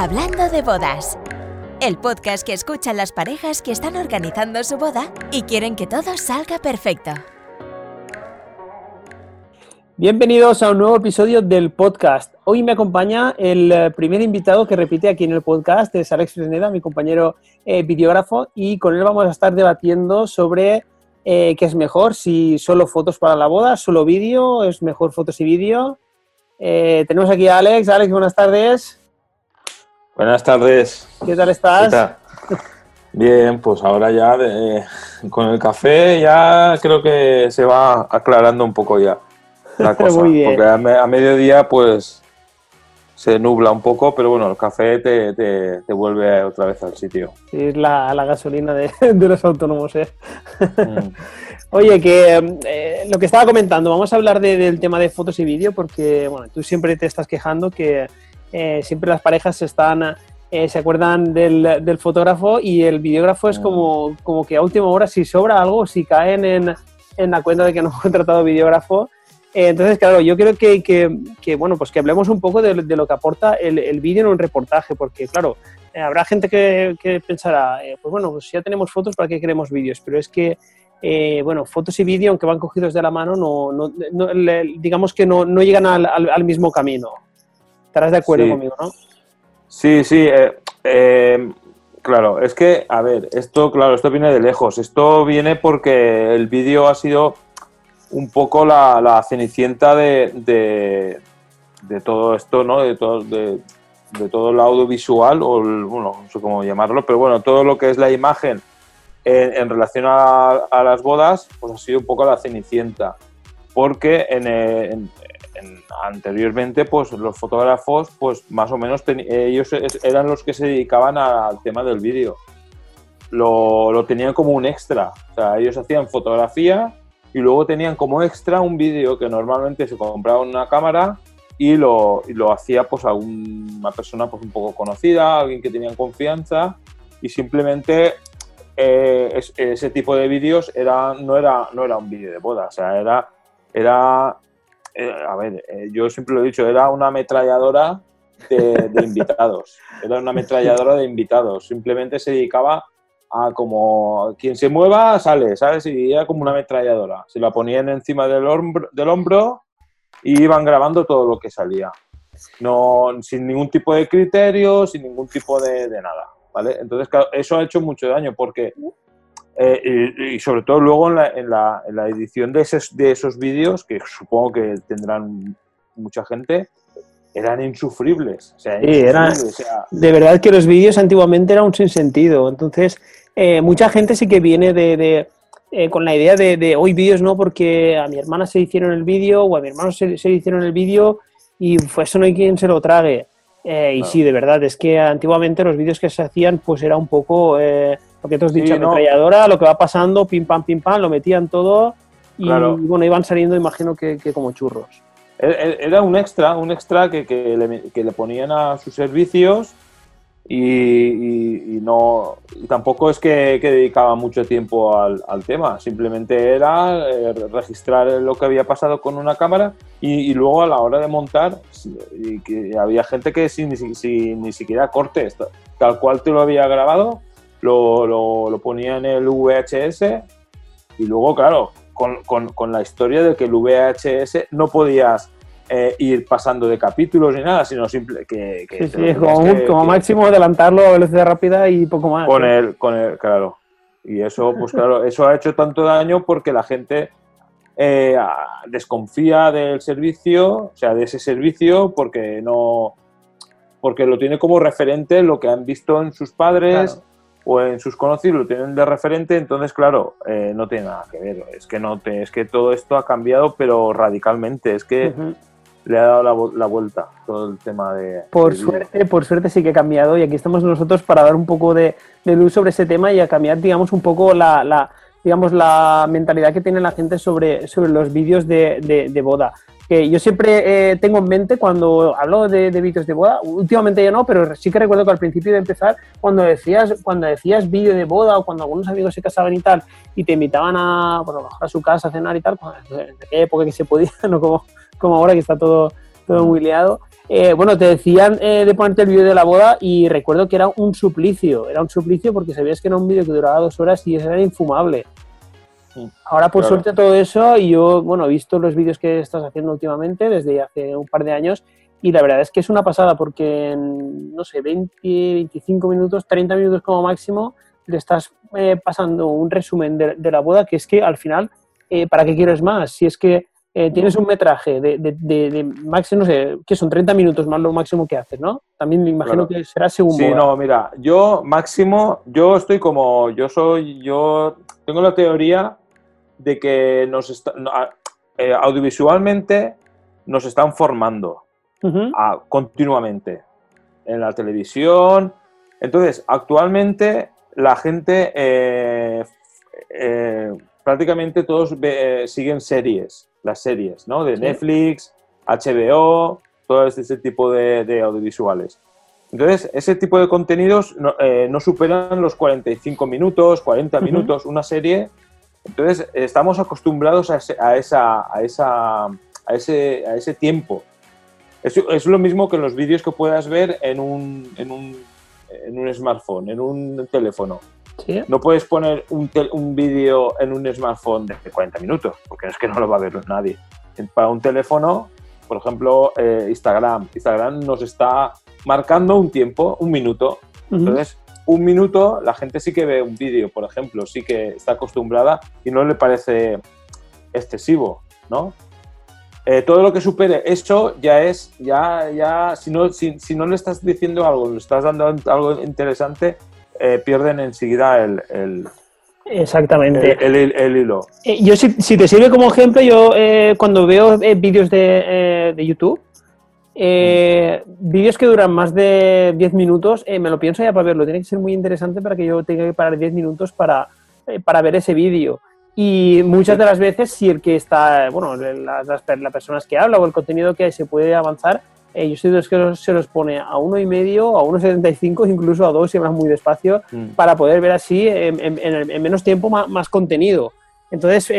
Hablando de bodas. El podcast que escuchan las parejas que están organizando su boda y quieren que todo salga perfecto. Bienvenidos a un nuevo episodio del podcast. Hoy me acompaña el eh, primer invitado que repite aquí en el podcast, es Alex Fresneda, mi compañero eh, videógrafo, y con él vamos a estar debatiendo sobre eh, qué es mejor, si solo fotos para la boda, solo vídeo, es mejor fotos y vídeo. Tenemos aquí a Alex. Alex, buenas tardes. Buenas tardes. ¿Qué tal estás? ¿Qué tal? Bien, pues ahora ya de- con el café ya creo que se va aclarando un poco ya la cosa. Muy bien. Porque a, me- a mediodía pues se nubla un poco, pero bueno, el café te, te- te vuelve otra vez al sitio. Es la, la gasolina de, de los autónomos, ¿eh? Mm. Oye, que eh, lo que estaba comentando, vamos a hablar de- del tema de fotos y vídeo porque, bueno, tú siempre te estás quejando que eh, siempre las parejas están, eh, se acuerdan del, del fotógrafo y el videógrafo es Mm. como, como que a última hora si sobra algo, si caen en, en la cuenta de que no han contratado videógrafo. eh, entonces, claro, yo creo que, que- que, bueno, pues que hablemos un poco de, de lo que aporta el, el vídeo en un reportaje, porque, claro, habrá gente que, que pensará, pues bueno, pues ya tenemos fotos, ¿para qué queremos vídeos? Pero es que, eh, bueno, fotos y vídeo, aunque van cogidos de la mano, no, no- no- le- digamos que no, no llegan al, al- al mismo camino. Estarás de acuerdo Sí. conmigo, ¿no? Sí, sí, eh, eh, claro, es que, a ver, esto, claro, esto viene de lejos. Esto viene porque el vídeo ha sido un poco la, la cenicienta de, de, de todo esto, ¿no? De todo, de, de todo el audiovisual, o el- bueno, no sé cómo llamarlo, pero bueno, todo lo que es la imagen en, en relación a, a las bodas, pues ha sido un poco la cenicienta. Porque en, en- en- anteriormente, pues los fotógrafos, pues más o menos, teni- ellos eran los que se dedicaban al tema del vídeo. Lo, lo tenían como un extra. O sea, ellos hacían fotografía y luego tenían como extra un vídeo que normalmente se compraba una cámara y lo, y lo hacía pues a un- una persona pues un poco conocida, alguien que tenían confianza y simplemente eh, es- ese tipo de vídeos era, no, era, no era un vídeo de boda, o sea, era, era eh, a ver, eh, yo siempre lo he dicho, era una ametralladora de, de invitados, era una ametralladora de invitados, simplemente se dedicaba a como quien se mueva sale, ¿sabes? Y era como una ametralladora, se la ponían encima del hombro, del hombro y iban grabando todo lo que salía. No, sin ningún tipo de criterio, sin ningún tipo de, de nada, ¿vale? Entonces, claro, eso ha hecho mucho daño porque, eh, y, y sobre todo luego en la, en la- en la edición de esos, de esos vídeos, que supongo que tendrán mucha gente, eran insufribles. O sea, Sí, era- insufribles, o sea, De verdad que los vídeos antiguamente eran un sinsentido. Entonces, eh, mucha gente sí que viene de, de, eh, con la idea de, de hoy vídeos no, porque a mi hermana se hicieron el vídeo o a mi hermano se, se hicieron el vídeo y pues eso no hay quien se lo trague. Eh, y Claro. sí, de verdad, es que antiguamente los vídeos que se hacían pues era un poco eh, lo que tú has Sí, dicho, no. ametralladora, lo que va pasando, pim pam, pim pam, lo metían todo y Claro. bueno, iban saliendo, imagino que, que como churros. E- e- Era un extra, un extra que, que le, que le ponían a sus servicios y, y- y no y tampoco es que, dedicaba mucho tiempo al, al tema, simplemente era eh, registrar lo que había pasado con una cámara y, luego a la hora de montar y que había gente que sin, sin- sin ni siquiera cortes, tal cual te lo había grabado, lo, lo- lo ponía en el VHS y luego, claro, con, con- con la historia de que el VHS no podías eh, ir pasando de capítulos ni nada, sino simple que, que Sí, sí, como, que- como que- máximo adelantarlo a velocidad rápida y poco más. con ¿eh? el, con el, claro. Y eso, pues claro, eso ha hecho tanto daño porque la gente eh, desconfía del servicio, o sea, de ese servicio, porque no, porque lo tiene como referente lo que han visto en sus padres Claro. O en sus conocidos, lo tienen de referente, entonces claro, eh, no tiene nada que ver. Es que no te, es que todo esto ha cambiado, pero radicalmente. Es que le ha dado la, la vuelta todo el tema de. Por suerte, por suerte sí que ha cambiado y aquí estamos nosotros para dar un poco de, de luz sobre ese tema y a cambiar, digamos, un poco la, la, digamos, la mentalidad que tiene la gente sobre, sobre los vídeos de, de- de boda. Que yo siempre eh, tengo en mente cuando hablo de, de vídeos de boda, últimamente ya no, pero sí que recuerdo que al principio de empezar, cuando decías, cuando decías vídeo de boda o cuando algunos amigos se casaban y tal, y te invitaban a, bueno, a su casa a cenar y tal, pues, en aquella época que se podía, no como, como ahora que está todo todo muy liado. Eh, bueno, te decían eh, de ponerte el vídeo de la boda y recuerdo que era un suplicio, era un suplicio porque sabías que era un vídeo que duraba dos horas y era infumable. Ahora, por Claro. suerte, todo eso, y yo, bueno, he visto los vídeos que estás haciendo últimamente, desde hace un par de años, y la verdad es que es una pasada porque en, no sé, 20, 25 minutos, 30 minutos como máximo, le estás eh, pasando un resumen de, de la boda que es que al final, eh, ¿para qué quieres más? Si es que eh, tienes un metraje de, de, de- de máximo, no sé, que son 30 minutos más lo máximo que haces, ¿no? También me imagino Claro. que será según Sí, boda. no, mira, yo máximo, yo estoy como, yo soy, yo tengo la teoría de que nos está- eh, audiovisualmente nos están formando a- continuamente en la televisión. Entonces, actualmente la gente eh, eh, prácticamente todos ve- siguen series, las series, ¿no? De Sí. Netflix, HBO, todo este, ese tipo de, de audiovisuales. Entonces, ese tipo de contenidos no, no superan los 45 minutos, 40 Ujú. minutos, una serie. Entonces, estamos acostumbrados a, ese- a esa, a, esa, a, ese, a ese tiempo. Es, es lo mismo que los vídeos que puedas ver en un, en un, en un smartphone, en un teléfono. sí. No puedes poner un, un vídeo en un smartphone de 40 minutos, porque es que no lo va a ver nadie. Para un teléfono, por ejemplo, eh, Instagram. Instagram nos está marcando un tiempo, un minuto. Entonces, un minuto, la gente sí que ve un vídeo, por ejemplo, sí que está acostumbrada y no le parece excesivo, ¿no? Eh, todo lo que supere eso ya es, ya, ya, si no, si, si no le estás diciendo algo, le estás dando algo interesante, eh, pierden enseguida el, el, Exactamente. el- el- el hilo. Eh, yo, si, si te sirve como ejemplo, yo eh, cuando veo eh, vídeos de, de YouTube, eh, vídeos que duran más de 10 minutos, eh, me lo pienso ya para verlo. Tiene que ser muy interesante para que yo tenga que parar 10 minutos para, eh, para ver ese vídeo. Y muchas de las veces, si el que está, bueno, las, las, las personas que habla o el contenido que se puede avanzar, eh, yo soy de los que se los pone a uno y medio, a 1,75, incluso a dos si hablan muy despacio, Mm. para poder ver así en, en- en- en menos tiempo más, más contenido. Entonces,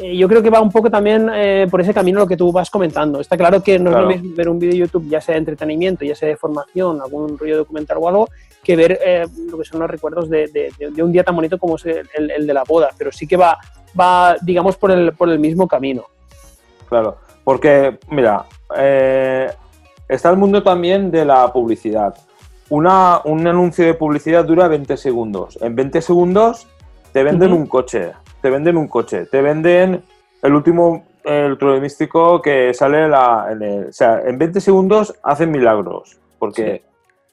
eh, yo creo que va un poco también eh, por ese camino lo que tú vas comentando. Está claro que no Claro. es lo mismo ver un vídeo de YouTube, ya sea de entretenimiento, ya sea de formación, algún rollo documental o algo, que ver eh, lo que son los recuerdos de, de- de- de un día tan bonito como es el, de la boda. Pero sí que va, va digamos, por el, por el mismo camino. Claro, porque, mira, está el mundo también de la publicidad. Una, un anuncio de publicidad dura 20 segundos. En 20 segundos te venden un coche, te venden un coche, te venden el último electrodomístico que sale la, en el- o sea, en 20 segundos hacen milagros. Porque,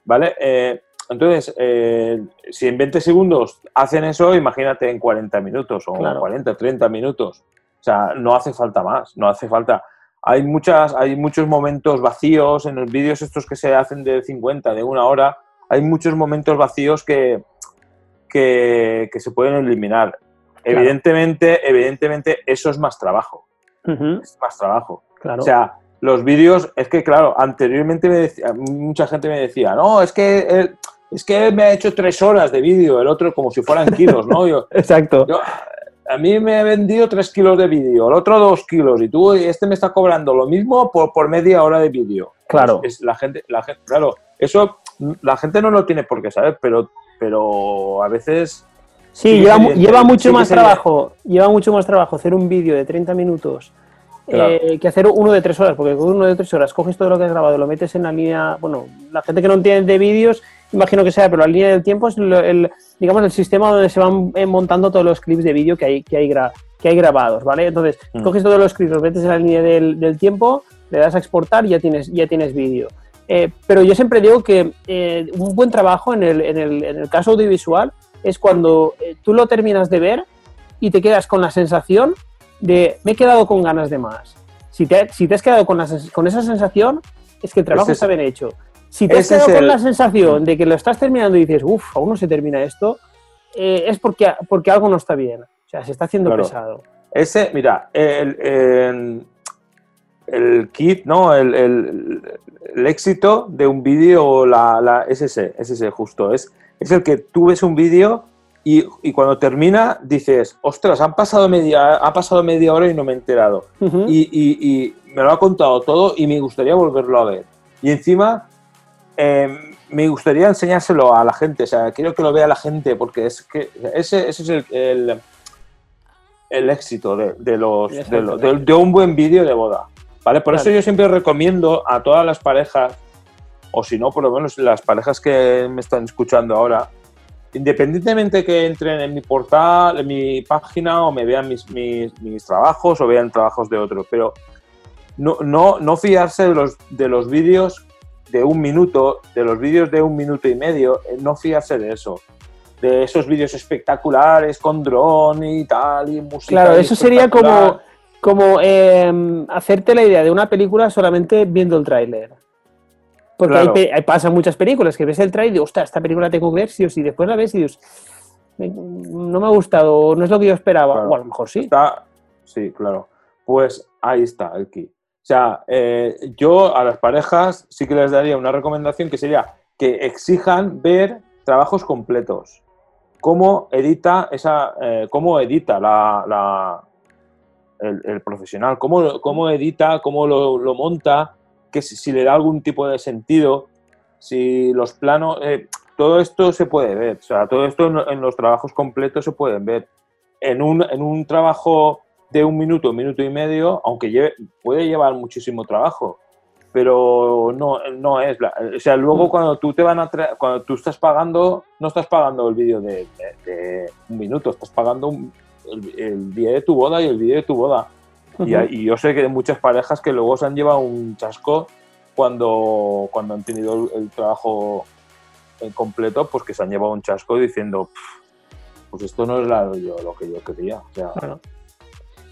¿vale? Eh, entonces, eh, si en 20 segundos hacen eso, imagínate en 40 minutos o Claro. 40, 30 minutos. O sea, no hace falta más, no hace falta. Hay, muchas, hay muchos momentos vacíos en los vídeos estos que se hacen de 50, de una hora. Hay muchos momentos vacíos que, que, que se pueden eliminar. Claro. Evidentemente, evidentemente, eso es más trabajo. Es más trabajo. claro. O sea, los vídeos, es que claro, anteriormente me decía- mucha gente me decía, no, es que él, es que me ha hecho tres horas de vídeo, el otro como si fueran kilos, ¿no? Yo, Exacto. yo- a mí me ha vendido tres kilos de vídeo, el otro dos kilos, y tú, este me está cobrando lo mismo por, por media hora de vídeo. Claro. Es, la gente, la gente, claro, eso la gente no lo tiene por qué saber, pero, pero a veces Sí, lleva, lleva mucho sí más evidente. trabajo, lleva mucho más trabajo hacer un vídeo de 30 minutos Claro. eh, que hacer uno de 3 horas, porque con uno de 3 horas coges todo lo que has grabado, lo metes en la línea, bueno, la gente que no entiende de vídeos, imagino que sea, pero la línea del tiempo es lo- el, digamos, el sistema donde se van eh, montando todos los clips de vídeo que hay, que hay, gra- que hay grabados, ¿vale? Entonces, Mm. coges todos los clips, los metes en la línea del, del tiempo, le das a exportar y ya tienes, ya tienes vídeo. Eh, pero yo siempre digo que eh, un buen trabajo en el, en el, en el caso audiovisual es cuando eh, tú lo terminas de ver y te quedas con la sensación de me he quedado con ganas de más. Si te, si te has quedado con, la con esa sensación, es que el trabajo Ese es- está bien hecho. Si te has quedado con el- la sensación de que lo estás terminando y dices, uff, aún no se termina esto, eh, es porque, porque algo no está bien. O sea, se está haciendo Claro. pesado. Ese, mira, el, el, el kit, ¿no? El, el- el éxito de un vídeo, la, la, es ese, es ese justo. Es, es el que tú ves un vídeo y, y cuando termina dices, ostras, han pasado media, ha pasado media hora y no me he enterado. Y, y- y me lo ha contado todo y me gustaría volverlo a ver. Y encima, eh, me gustaría enseñárselo a la gente, o sea, quiero que lo vea la gente, porque es que ese, ese es el, el, el éxito de, de los, de, lo- de- de un buen vídeo de boda. ¿Vale? Por eso yo siempre recomiendo a todas las parejas, o si no, por lo menos las parejas que me están escuchando ahora, independientemente que entren en mi portal, en mi página, o me vean mis, mis, mis trabajos, o vean trabajos de otros, pero no, no, no fiarse de los, de los vídeos de un minuto, de los vídeos de un minuto y medio, eh, no fiarse de eso. De esos vídeos espectaculares con dron y tal, y música. Claro, eso sería como, como eh, hacerte la idea de una película solamente viendo el tráiler. Porque Claro. ahí, ahí pasan muchas películas que ves el tráiler y dices, ostras, esta película tengo que ver sí o sí. Después la ves y dices, "Me- no me ha gustado, no es lo que yo esperaba. Claro. O a lo mejor sí. Está, sí, claro. Pues ahí está el key. O sea, eh, yo a las parejas sí que les daría una recomendación que sería que exijan ver trabajos completos. Cómo edita esa, eh, cómo edita la, la- el, el profesional, cómo, cómo edita, cómo lo, lo monta, que si, si le da algún tipo de sentido, si los planos, eh, todo esto se puede ver. O sea, todo esto en, en los trabajos completos se pueden ver en un, en un trabajo de un minuto, minuto y medio, aunque lleve- puede llevar muchísimo trabajo, pero no, no es. o sea, luego cuando tú te van a tra- cuando tú estás pagando, no estás pagando el vídeo de, de- de un minuto, estás pagando un- el, el día de tu boda y el vídeo de tu boda. Y, yo sé que hay muchas parejas que luego se han llevado un chasco cuando, cuando han tenido el, el trabajo en completo, pues que se han llevado un chasco diciendo, "Pff, pues esto no es la- yo, lo que yo quería. O sea.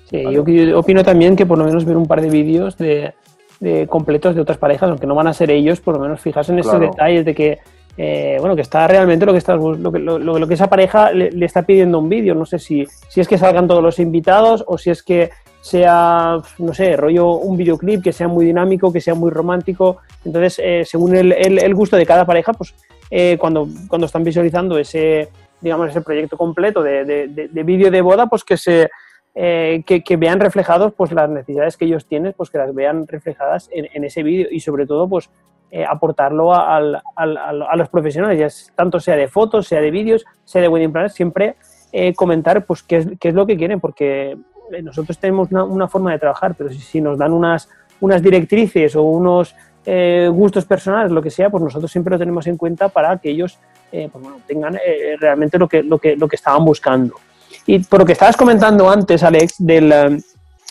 Sí, Vale. yo, yo opino también que por lo menos ver un par de vídeos de, de completos de otras parejas, aunque no van a ser ellos, por lo menos fijarse en Claro. detalles de que, eh, bueno, que está realmente lo que, está, lo, que- lo- lo que esa pareja le, le está pidiendo un vídeo. No sé si, si es que salgan todos los invitados o si es que sea, no sé, rollo un videoclip que sea muy dinámico, que sea muy romántico. Entonces, eh, según el, el- el gusto de cada pareja, pues eh, cuando, cuando están visualizando ese, digamos, ese proyecto completo de, de- de- de vídeo de boda, pues que se eh, que, vean reflejados pues las necesidades que ellos tienen, pues que las vean reflejadas en, ese vídeo y sobre todo pues eh, aportarlo a, al- al- a los profesionales, ya tanto sea de fotos, sea de vídeos, sea de wedding planners, siempre eh, comentar pues qué es, qué es lo que quieren, porque nosotros tenemos una, una forma de trabajar, pero si, nos dan unas, unas directrices o unos eh, gustos personales, lo que sea, pues nosotros siempre lo tenemos en cuenta para que ellos eh, pues, tengan eh, realmente lo que, lo, que, lo que estaban buscando. Y por lo que estabas comentando antes, Alex, del, eh,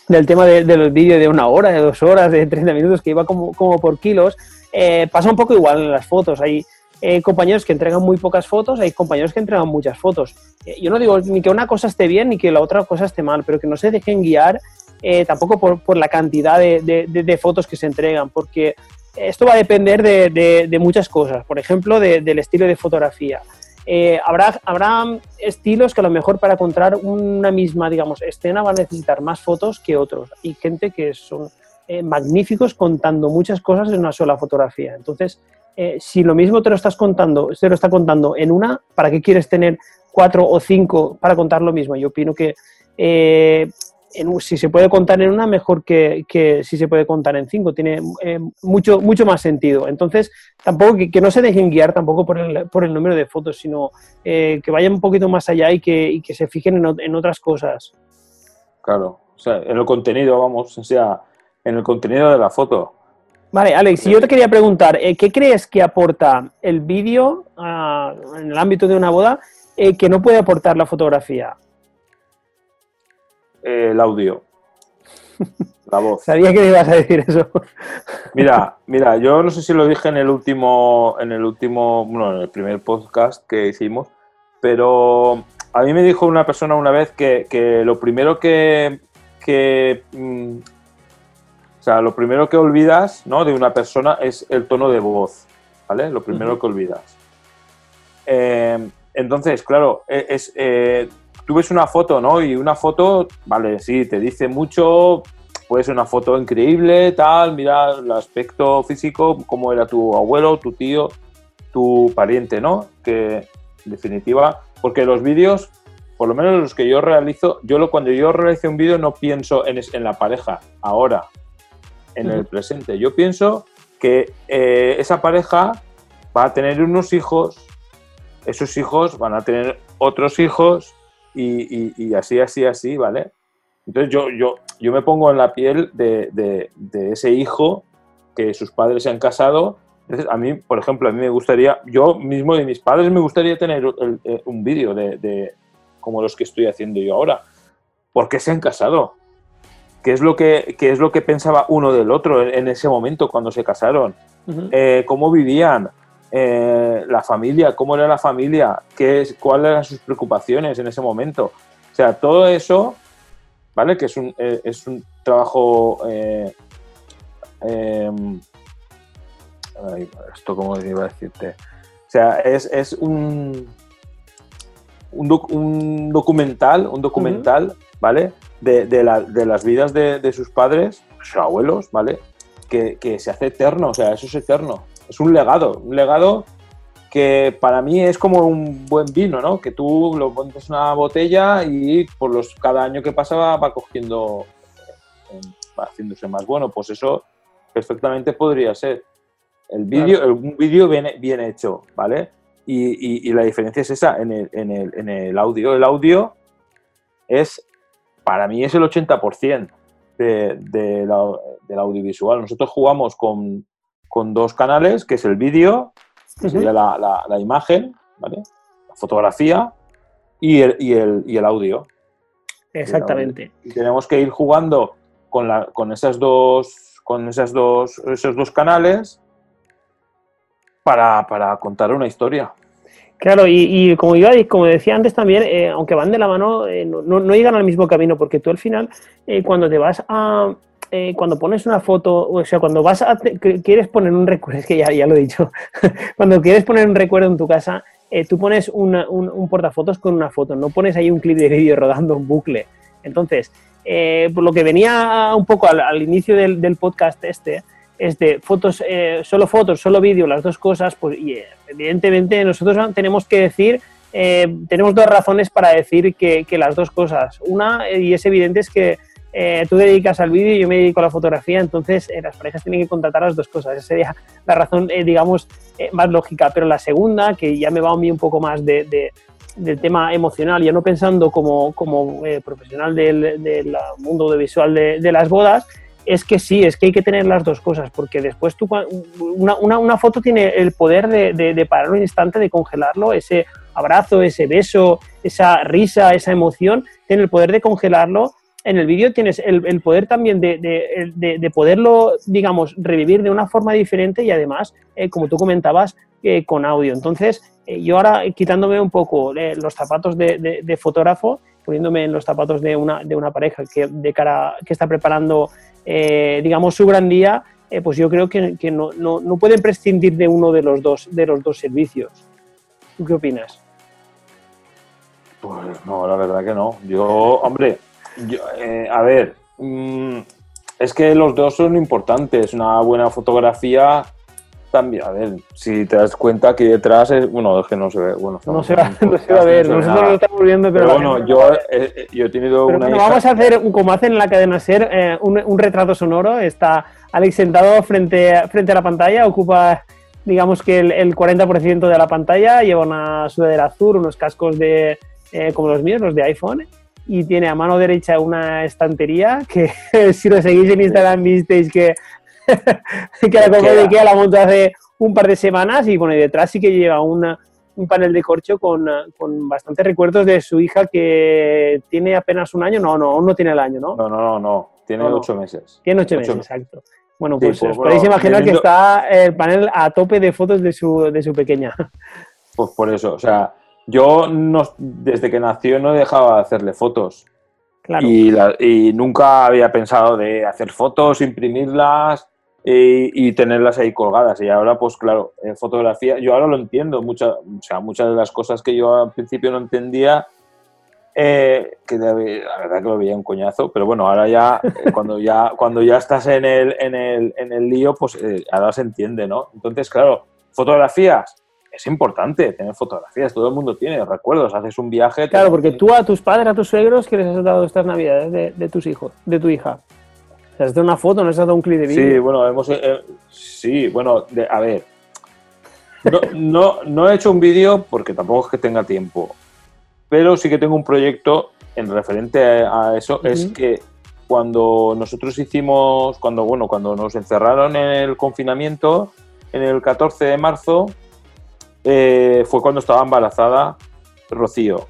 del tema de- del vídeo de una hora, de dos horas, de 30 minutos, que iba como, como por kilos, eh, pasa un poco igual en las fotos. Hay eh, compañeros que entregan muy pocas fotos, hay compañeros que entregan muchas fotos. Eh, yo no digo ni que una cosa esté bien ni que la otra cosa esté mal, pero que no se dejen guiar eh, tampoco por, por la cantidad de, de- de- de fotos que se entregan, porque esto va a depender de, muchas cosas. Por ejemplo, de- del estilo de fotografía. Eh, habrá, habrá estilos que a lo mejor para contar una misma, digamos, escena van a necesitar más fotos que otros. Y gente que son eh, magníficos contando muchas cosas en una sola fotografía. Entonces, eh, si lo mismo te lo estás contando, se lo está contando en una, ¿para qué quieres tener cuatro o cinco para contar lo mismo? Yo opino que eh, si se puede contar en una, mejor que, si se puede contar en cinco. Tiene eh, mucho, mucho más sentido. Entonces, tampoco que, no se dejen guiar tampoco por el, por el número de fotos, sino que vayan un poquito más allá y que, se fijen en, en otras cosas. claro. O sea, en el contenido, vamos, o sea, en el contenido de la foto. Vale, Alex, yo te quería preguntar, eh, ¿qué crees que aporta el vídeo ah, en el ámbito de una boda eh, que no puede aportar la fotografía? Eh, el audio. La voz. Sabía que me ibas a decir eso. Mira, mira, yo no sé si lo dije en el último, en el último, bueno, en el primer podcast que hicimos, pero a mí me dijo una persona una vez que, que lo primero que, que mm, o sea, lo primero que olvidas, ¿no? De una persona es el tono de voz, ¿vale? Lo primero que olvidas. Eh, entonces, claro, e- es, eh, tú ves una foto, ¿no? Y una foto, vale, sí, te dice mucho, puede ser una foto increíble, tal, mira el aspecto físico, cómo era tu abuelo, tu tío, tu pariente, ¿no? Que en definitiva, porque los vídeos, por lo menos los que yo realizo, yo lo, cuando yo realizo un vídeo no pienso en la pareja, ahora. En el presente. Yo pienso que eh, esa pareja va a tener unos hijos, esos hijos van a tener otros hijos y, así, así, así, ¿vale? Entonces yo, yo, yo me pongo en la piel de, de, ese hijo que sus padres se han casado. Entonces, a mí, por ejemplo, a mí me gustaría, yo mismo de mis padres me gustaría tener un vídeo de, como los que estoy haciendo yo ahora. ¿Por qué se han casado? ¿Qué es lo que, qué es lo que pensaba uno del otro en, ese momento cuando se casaron? Eh, ¿Cómo vivían? Eh, la familia, cómo era la familia, qué es, cuáles eran sus preocupaciones en ese momento. O sea, todo eso, ¿vale? Que es un, eh, es un trabajo... Em, esto, ¿cómo iba a decirte? O sea, es, un, un, documental, un documental, ¿vale? De, las vidas de, sus padres, sus abuelos, ¿vale? Que, que se hace eterno, o sea, eso es eterno es un legado, un legado que para mí es como un buen vino, ¿no? Que tú lo pones en una botella y por los cada año que pasa va, cogiendo, eh, va haciéndose más bueno. Pues eso perfectamente podría ser. El vídeo, un vídeo bien, bien hecho, ¿vale? Y, la diferencia es esa en el, en, el, en el, audio. El audio es, para mí, es el 80% de, de del audiovisual. Nosotros jugamos con, con dos canales, que es el vídeo, que sería la, la, imagen, ¿vale? la fotografía y el, y el, y el audio. Exactamente. Y tenemos que ir jugando con, la, con, esas dos, con esas dos, esos dos canales para, para contar una historia. Claro, y, como, iba, como decía antes también, eh, aunque van de la mano, eh, no, no, llegan al mismo camino, porque tú al final, eh, cuando te vas a, eh, cuando pones una foto, o sea, cuando vas a, quieres poner un recuerdo, es que ya, ya lo he dicho, cuando quieres poner un recuerdo en tu casa, eh, tú pones un, un, portafotos con una foto, no pones ahí un clip de vídeo rodando un bucle. Entonces, por lo que venía un poco al, inicio del, del, podcast este, es de fotos, solo fotos, solo vídeo, las dos cosas, pues y, evidentemente nosotros tenemos que decir, tenemos dos razones para decir que, que las dos cosas. Una, y es evidente, es que eh, tú dedicas al vídeo y yo me dedico a la fotografía, entonces eh, las parejas tienen que contratar las dos cosas. Esa sería la razón, eh, digamos, más lógica. Pero la segunda, que ya me va a mí un poco más de, del tema emocional, ya no pensando como, como profesional del, del, mundo audiovisual de, de las bodas, es que sí, es que hay que tener las dos cosas, porque después tú, una, una, foto tiene el poder de, de, parar un instante, de congelarlo, ese abrazo, ese beso, esa risa, esa emoción, tiene el poder de congelarlo en el vídeo tienes el, poder también de, poderlo, digamos, revivir de una forma diferente y además, eh, como tú comentabas, eh, con audio. Entonces, eh, yo ahora quitándome un poco los zapatos de, fotógrafo, poniéndome en los zapatos de una, de una pareja que, de cara, que está preparando, digamos, su gran día, pues yo creo que, no, no, pueden prescindir de uno de los dos, de los dos servicios. ¿Tú qué opinas? Pues no, la verdad que no. Yo, hombre, eh, a ver, mm, es que los dos son importantes. Una buena fotografía también. A ver, si te das cuenta aquí detrás, es, bueno, es que no se ve. Bueno, no, se va, no se va a ver, nosotros lo estamos viendo, pero. bueno, yo, eh, yo, he tenido una. Vamos a hacer, como hacen en la cadena Ser, eh, un, retrato sonoro. Está Alex sentado frente, frente a la pantalla, ocupa digamos que el, el 40% de la pantalla, lleva una sudadera azul, unos cascos de como los míos, los de iPhone, y tiene a mano derecha una estantería que si lo seguís en Instagram visteis que, que la compré de Ikea, la montó hace un par de semanas y bueno, y detrás sí que lleva una, un panel de corcho con, con bastantes recuerdos de su hija que tiene apenas un año, no, no, aún no tiene el año, ¿no? No, no, no, no. tiene ocho meses. Tiene ocho, meses, exacto. Bueno, pues, os podéis imaginar que está el panel a tope de fotos de su, de su pequeña. Pues por eso, o sea, yo no, desde que nació no dejaba de hacerle fotos. Y, nunca había pensado de hacer fotos, imprimirlas y, tenerlas ahí colgadas. Y ahora, pues claro, en fotografía, yo ahora lo entiendo. Mucha, o sea, muchas de las cosas que yo al principio no entendía, eh, que la verdad que lo veía un coñazo, pero bueno, ahora ya, eh, cuando ya, cuando ya estás en el, en el, en el lío, pues eh, ahora se entiende, ¿no? Entonces, claro, fotografías, es importante tener fotografías, todo el mundo tiene recuerdos, haces un viaje. Claro, porque tú a tus padres, a tus suegros, ¿qué les has dado estas navidades de, tus hijos, de tu hija? ¿Has dado una foto? ¿No has dado un clip de vídeo? Sí, bueno, hemos, eh, sí, bueno, de- a ver. No, no, no he hecho un vídeo porque tampoco es que tenga tiempo, pero sí que tengo un proyecto en referente a eso. Es que cuando nosotros hicimos, cuando, bueno, cuando nos encerraron en el confinamiento, en el 14 de marzo, eh, fue cuando estaba embarazada Rocío.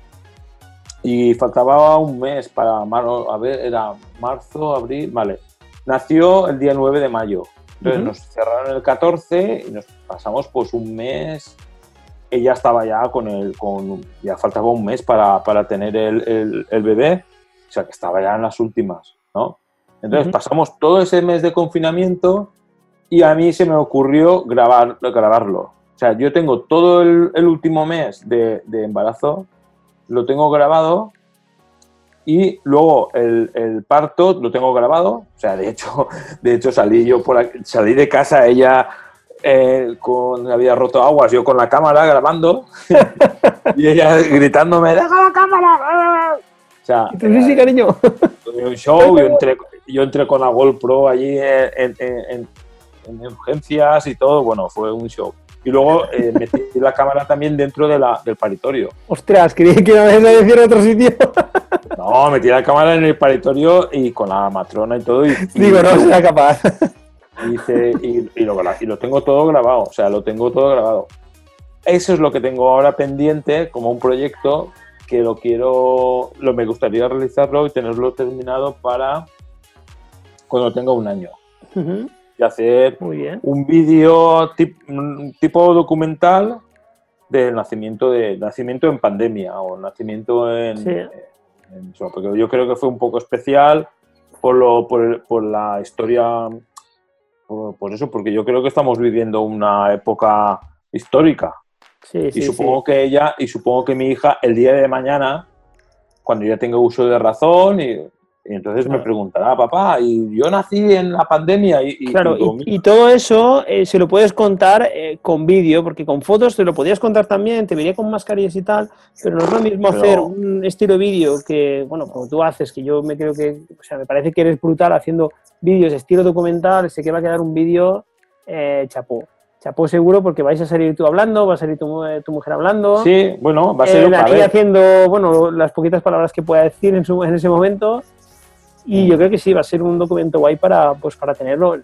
Y faltaba un mes para, a ver, era marzo, abril, vale. Nació el día 9 de mayo. Entonces nos cerraron el 14 y nos pasamos pues un mes. Ella estaba ya con el, con, ya faltaba un mes para, para tener el, el- el bebé. O sea que estaba ya en las últimas, ¿no? Entonces pasamos todo ese mes de confinamiento y a mí se me ocurrió grabar, grabarlo. O sea, yo tengo todo el, el último mes de, de embarazo, lo tengo grabado y luego el, el parto lo tengo grabado. O sea, de hecho, de hecho salí yo por aquí- salí de casa, ella eh, con, había roto aguas, yo con la cámara grabando y ella gritándome, ¡deja la cámara! O sea, Y tú, sí, sí, cariño. Un show, yo entré, yo entré con la GoPro allí en, en- en- en urgencias y todo, bueno, fue un show. Y luego eh, metí la cámara también dentro de la, del paritorio. Ostras, creí que ibas a decir en otro sitio. No, metí la cámara en el paritorio y con la matrona y todo. Y, y- Digo, no será capaz. y hice- y- y lo, y lo tengo todo grabado, o sea, lo tengo todo grabado. Eso es lo que tengo ahora pendiente como un proyecto que lo quiero, lo me gustaría realizarlo y tenerlo terminado para cuando tenga un año. Ujú, Y hacer Muy bien. un vídeo tip- tipo documental del nacimiento de nacimiento en pandemia o nacimiento en, Sí. en porque yo creo que fue un poco especial por lo por, el- por la historia por, por eso porque yo creo que estamos viviendo una época histórica Sí, sí, y supongo que ella y supongo que mi hija el día de mañana cuando ya tenga uso de razón y, y entonces me preguntará papá y yo nací en la pandemia y, y- Claro, y todo eso eh, se lo puedes contar eh, con vídeo, porque con fotos te lo podías contar también, te vería con mascarillas y tal, pero no es lo mismo Pero- hacer un estilo vídeo que, bueno, como tú haces, que yo me creo que, o sea, me parece que eres brutal haciendo vídeos estilo documental, sé que va a quedar un vídeo eh, chapó. Chapó seguro porque vais a salir tú hablando, va a salir tu, mu- tu mujer hablando. Sí, bueno, va a ser Eh, la niña haciendo, bueno, las poquitas palabras que pueda decir en, su- en ese momento. Y yo creo que sí, va a ser un documento guay para, pues, para tenerlo.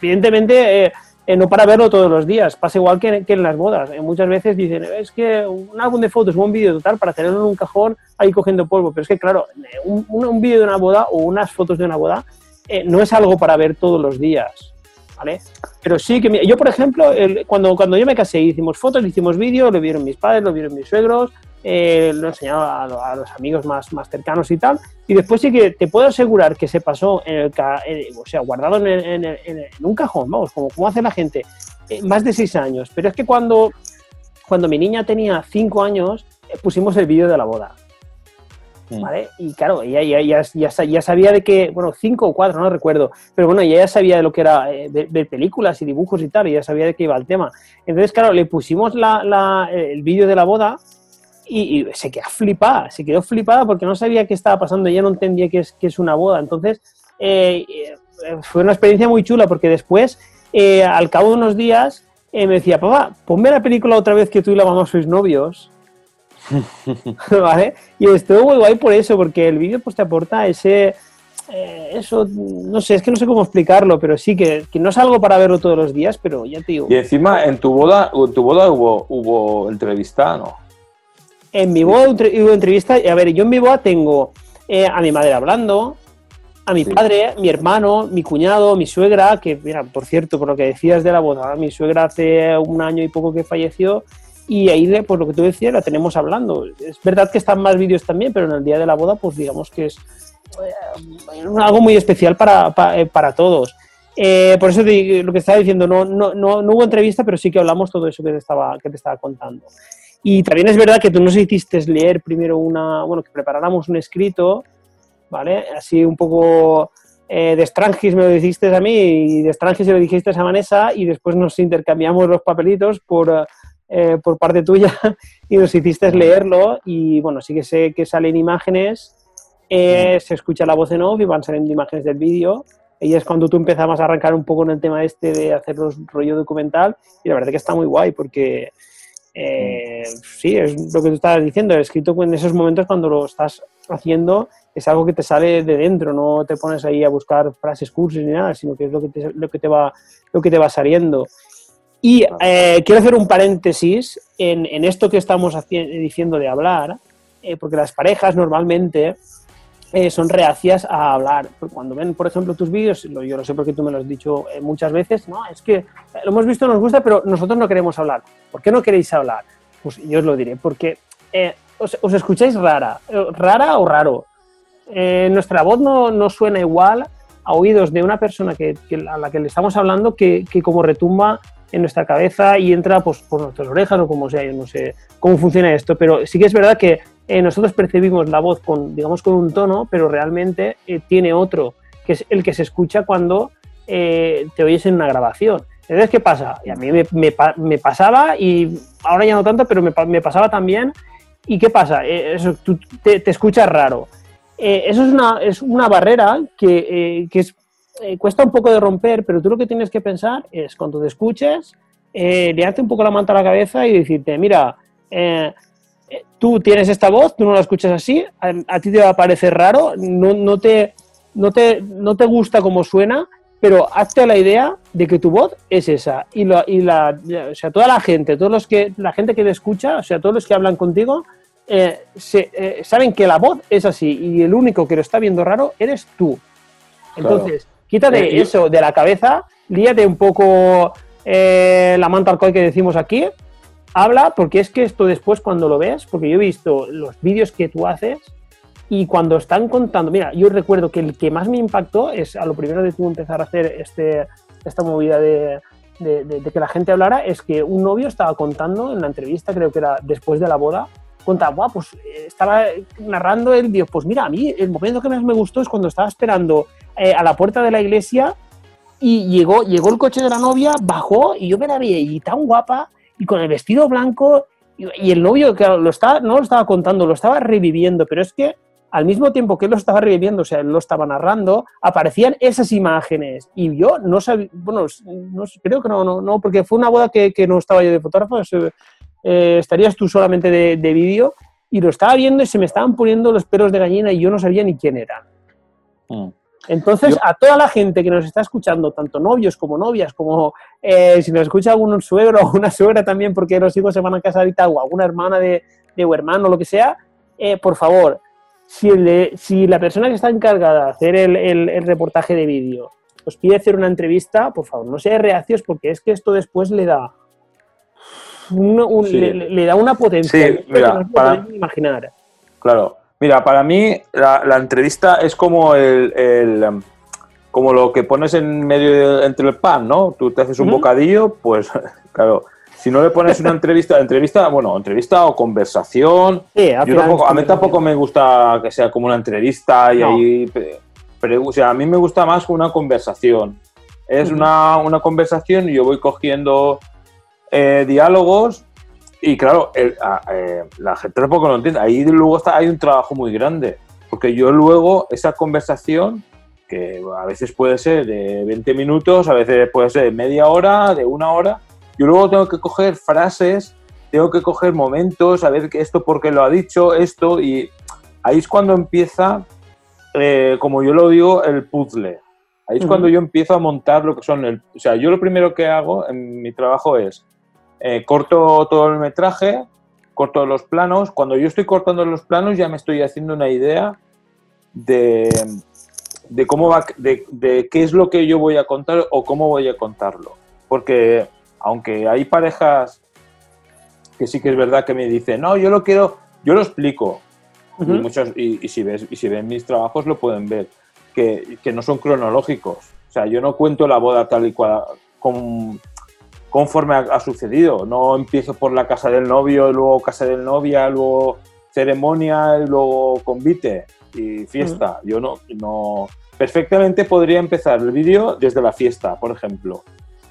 Evidentemente, eh, eh, no para verlo todos los días. Pasa igual que, que en las bodas. Eh, muchas veces dicen, es que un álbum de fotos o un vídeo total para tenerlo en un cajón ahí cogiendo polvo. Pero es que, claro, eh, un, un- vídeo de una boda o unas fotos de una boda eh, no es algo para ver todos los días. ¿Vale? Pero sí que yo, por ejemplo, el- cuando, cuando yo me casé, hicimos fotos, hicimos vídeos, lo vieron mis padres, lo vieron mis suegros, eh, lo enseñaba a, lo- a los amigos más, más cercanos y tal. Y después sí que te puedo asegurar que se pasó, en el, ca- eh, o sea, guardado en, el- en el- en en un cajón, vamos, como, como hace la gente, eh, más de seis años. Pero es que cuando, cuando mi niña tenía cinco años, eh, pusimos el vídeo de la boda. Mm. ¿Vale? Y claro, ella ya, ya, ya, ya sabía de que, bueno, cinco o cuatro, no recuerdo, pero bueno, ella ya sabía de lo que era eh, ver, ver películas y dibujos y tal, y ya sabía de qué iba el tema. Entonces, claro, le pusimos la, la- el vídeo de la boda y, y se quedó flipada, se quedó flipada porque no sabía qué estaba pasando, ella no entendía qué es, qué es una boda. Entonces, eh, eh, fue una experiencia muy chula porque después, eh, al cabo de unos días, me decía, papá, ponme la película otra vez que tú y la mamá sois novios. ¿Vale? Y estuvo muy guay por eso, porque el vídeo pues te aporta ese, eso, no sé, es que no sé cómo explicarlo, pero sí que, que no es algo para verlo todos los días, pero ya te digo, Y encima en tu boda, en tu boda hubo, hubo entrevista, ¿no? En mi boda hubo entrevista, a ver, yo en mi boda tengo eh, a mi madre hablando, a mi Sí. padre, mi hermano, mi cuñado, mi suegra, que mira, por cierto, por lo que decías de la boda, mi suegra hace un año y poco que falleció, y ahí, pues lo que tú decías, la tenemos hablando. Es verdad que están más vídeos también, pero en el día de la boda, pues digamos que es eh, algo muy especial para, pa- eh, para todos. Eh, por eso te lo que estaba diciendo, no, no, no, no hubo entrevista, pero sí que hablamos todo eso que te estaba, que te estaba contando. Y también es verdad que tú nos hiciste leer primero una, bueno, que preparáramos un escrito, ¿vale? Así un poco eh, de Strangis me lo dijiste a mí y de Strangis se lo dijiste a Vanessa y después nos intercambiamos los papelitos por, eh, por parte tuya y nos hiciste leerlo y bueno, sí que sé que salen imágenes, eh, se escucha la voz en off y van saliendo imágenes del vídeo Y es cuando tú empezabas a arrancar un poco en el tema este de hacer los rollo documental y la verdad que está muy guay porque eh, sí, es lo que tú estabas diciendo, el escrito en esos momentos cuando lo estás haciendo es algo que te sale de dentro, no te pones ahí a buscar frases, cursos ni nada, sino que es lo que te, lo que te, va, lo que te va saliendo. Y eh, quiero hacer un paréntesis en, en esto que estamos diciendo de hablar, eh, porque las parejas normalmente eh, son reacias a hablar. Cuando ven, por ejemplo, tus vídeos, yo lo sé porque tú me lo has dicho muchas veces, no, es que lo hemos visto, nos gusta, pero nosotros no queremos hablar. ¿Por qué no queréis hablar? Pues yo os lo diré, porque os, os, escucháis rara, rara o raro. nuestra voz no, no suena igual a oídos de una persona que, a la que le estamos hablando que, que, como retumba en nuestra cabeza y entra pues, por nuestras orejas o como sea, yo no sé cómo funciona esto, pero sí que es verdad que eh, nosotros percibimos la voz con, digamos, con un tono, pero realmente eh, tiene otro, que es el que se escucha cuando eh, te oyes en una grabación. Entonces, ¿qué pasa? Y a mí me, me, me, pasaba y ahora ya no tanto, pero me, me pasaba también. ¿Y qué pasa? eso, tú te, te escuchas raro. eso es una, es una barrera que, que es eh, cuesta un poco de romper, pero tú lo que tienes que pensar es cuando te escuches, eh, un poco la manta a la cabeza y decirte, mira, eh, eh, tú tienes esta voz, tú no la escuchas así, a, ti te va a parecer raro, no, no, te, no, te, no te gusta cómo suena, pero hazte la idea de que tu voz es esa. Y, la, y la, o sea, toda la gente, todos los que, la gente que te escucha, o sea, todos los que hablan contigo, se, saben que la voz es así y el único que lo está viendo raro eres tú. Entonces, Quítate eh, eso de la cabeza, líate un poco eh, la manta alcohol que decimos aquí, habla, porque es que esto después cuando lo ves, porque yo he visto los vídeos que tú haces y cuando están contando, mira, yo recuerdo que el que más me impactó es a lo primero de tú empezar a hacer este, esta movida de, que la gente hablara, es que un novio estaba contando en la entrevista, creo que era después de la boda, contaba, pues eh, estaba narrando él, dijo, pues mira, a mí el momento que más me gustó es cuando estaba esperando eh, a la puerta de la iglesia y llegó, llegó el coche de la novia, bajó y yo me la vi y tan guapa y con el vestido blanco y, el novio, que lo estaba, no lo estaba contando, lo estaba reviviendo, pero es que al mismo tiempo que él lo estaba reviviendo, o sea, él lo estaba narrando, aparecían esas imágenes y yo no sabía, bueno, no, creo que no, no, no, porque fue una boda que, que no estaba yo de fotógrafo, eh, estarías tú solamente de, de vídeo y lo estaba viendo y se me estaban poniendo los pelos de gallina y yo no sabía ni quién era. Mm. Entonces, a toda la gente que nos está escuchando, tanto novios como novias, como eh, si nos escucha algún suegro o una suegra también, porque los hijos se van a casar y tal, o alguna hermana de, de o hermano, lo que sea, eh, por favor, si, si, la persona que está encargada de hacer el, el, reportaje de vídeo os pide hacer una entrevista, por favor, no seáis reacios porque es que esto después le da le, da una potencia sí, mira, para, imaginar. Claro, Mira, para mí la, entrevista es como el, em, como lo que pones en medio entre el pan, ¿no? Tú te haces un bocadillo, pues claro, si no le pones una entrevista, entrevista, bueno, entrevista o conversación. a mí tampoco me gusta que sea como una entrevista y ahí, pero, o sea, a mí me gusta más una conversación. Es una, una conversación y yo voy cogiendo eh, diálogos y claro, eh, la gente tampoco lo entiende. Ahí luego está, hay un trabajo muy grande, porque yo luego esa conversación, que a veces puede ser de 20 minutos, a veces puede ser de media hora, de una hora, yo luego tengo que coger frases, tengo que coger momentos, a ver esto porque lo ha dicho, esto, y ahí es cuando empieza, eh, como yo lo digo, el puzzle. Ahí es cuando yo empiezo a montar lo que son el... O sea, yo lo primero que hago en mi trabajo es eh, corto todo el metraje, corto los planos. Cuando yo estoy cortando los planos ya me estoy haciendo una idea de, de cómo va, de, de, qué es lo que yo voy a contar o cómo voy a contarlo. Porque aunque hay parejas que sí que es verdad que me dicen, no, yo lo quiero, yo lo explico. y, muchos, y, si ves, y si ven mis trabajos lo pueden ver, que, que, no son cronológicos. O sea, yo no cuento la boda tal y cual, con, conforme ha, sucedido. No empiezo por la casa del novio, luego casa del novia, luego ceremonia, luego convite y fiesta. Yo no, no. Perfectamente podría empezar el vídeo desde la fiesta, por ejemplo.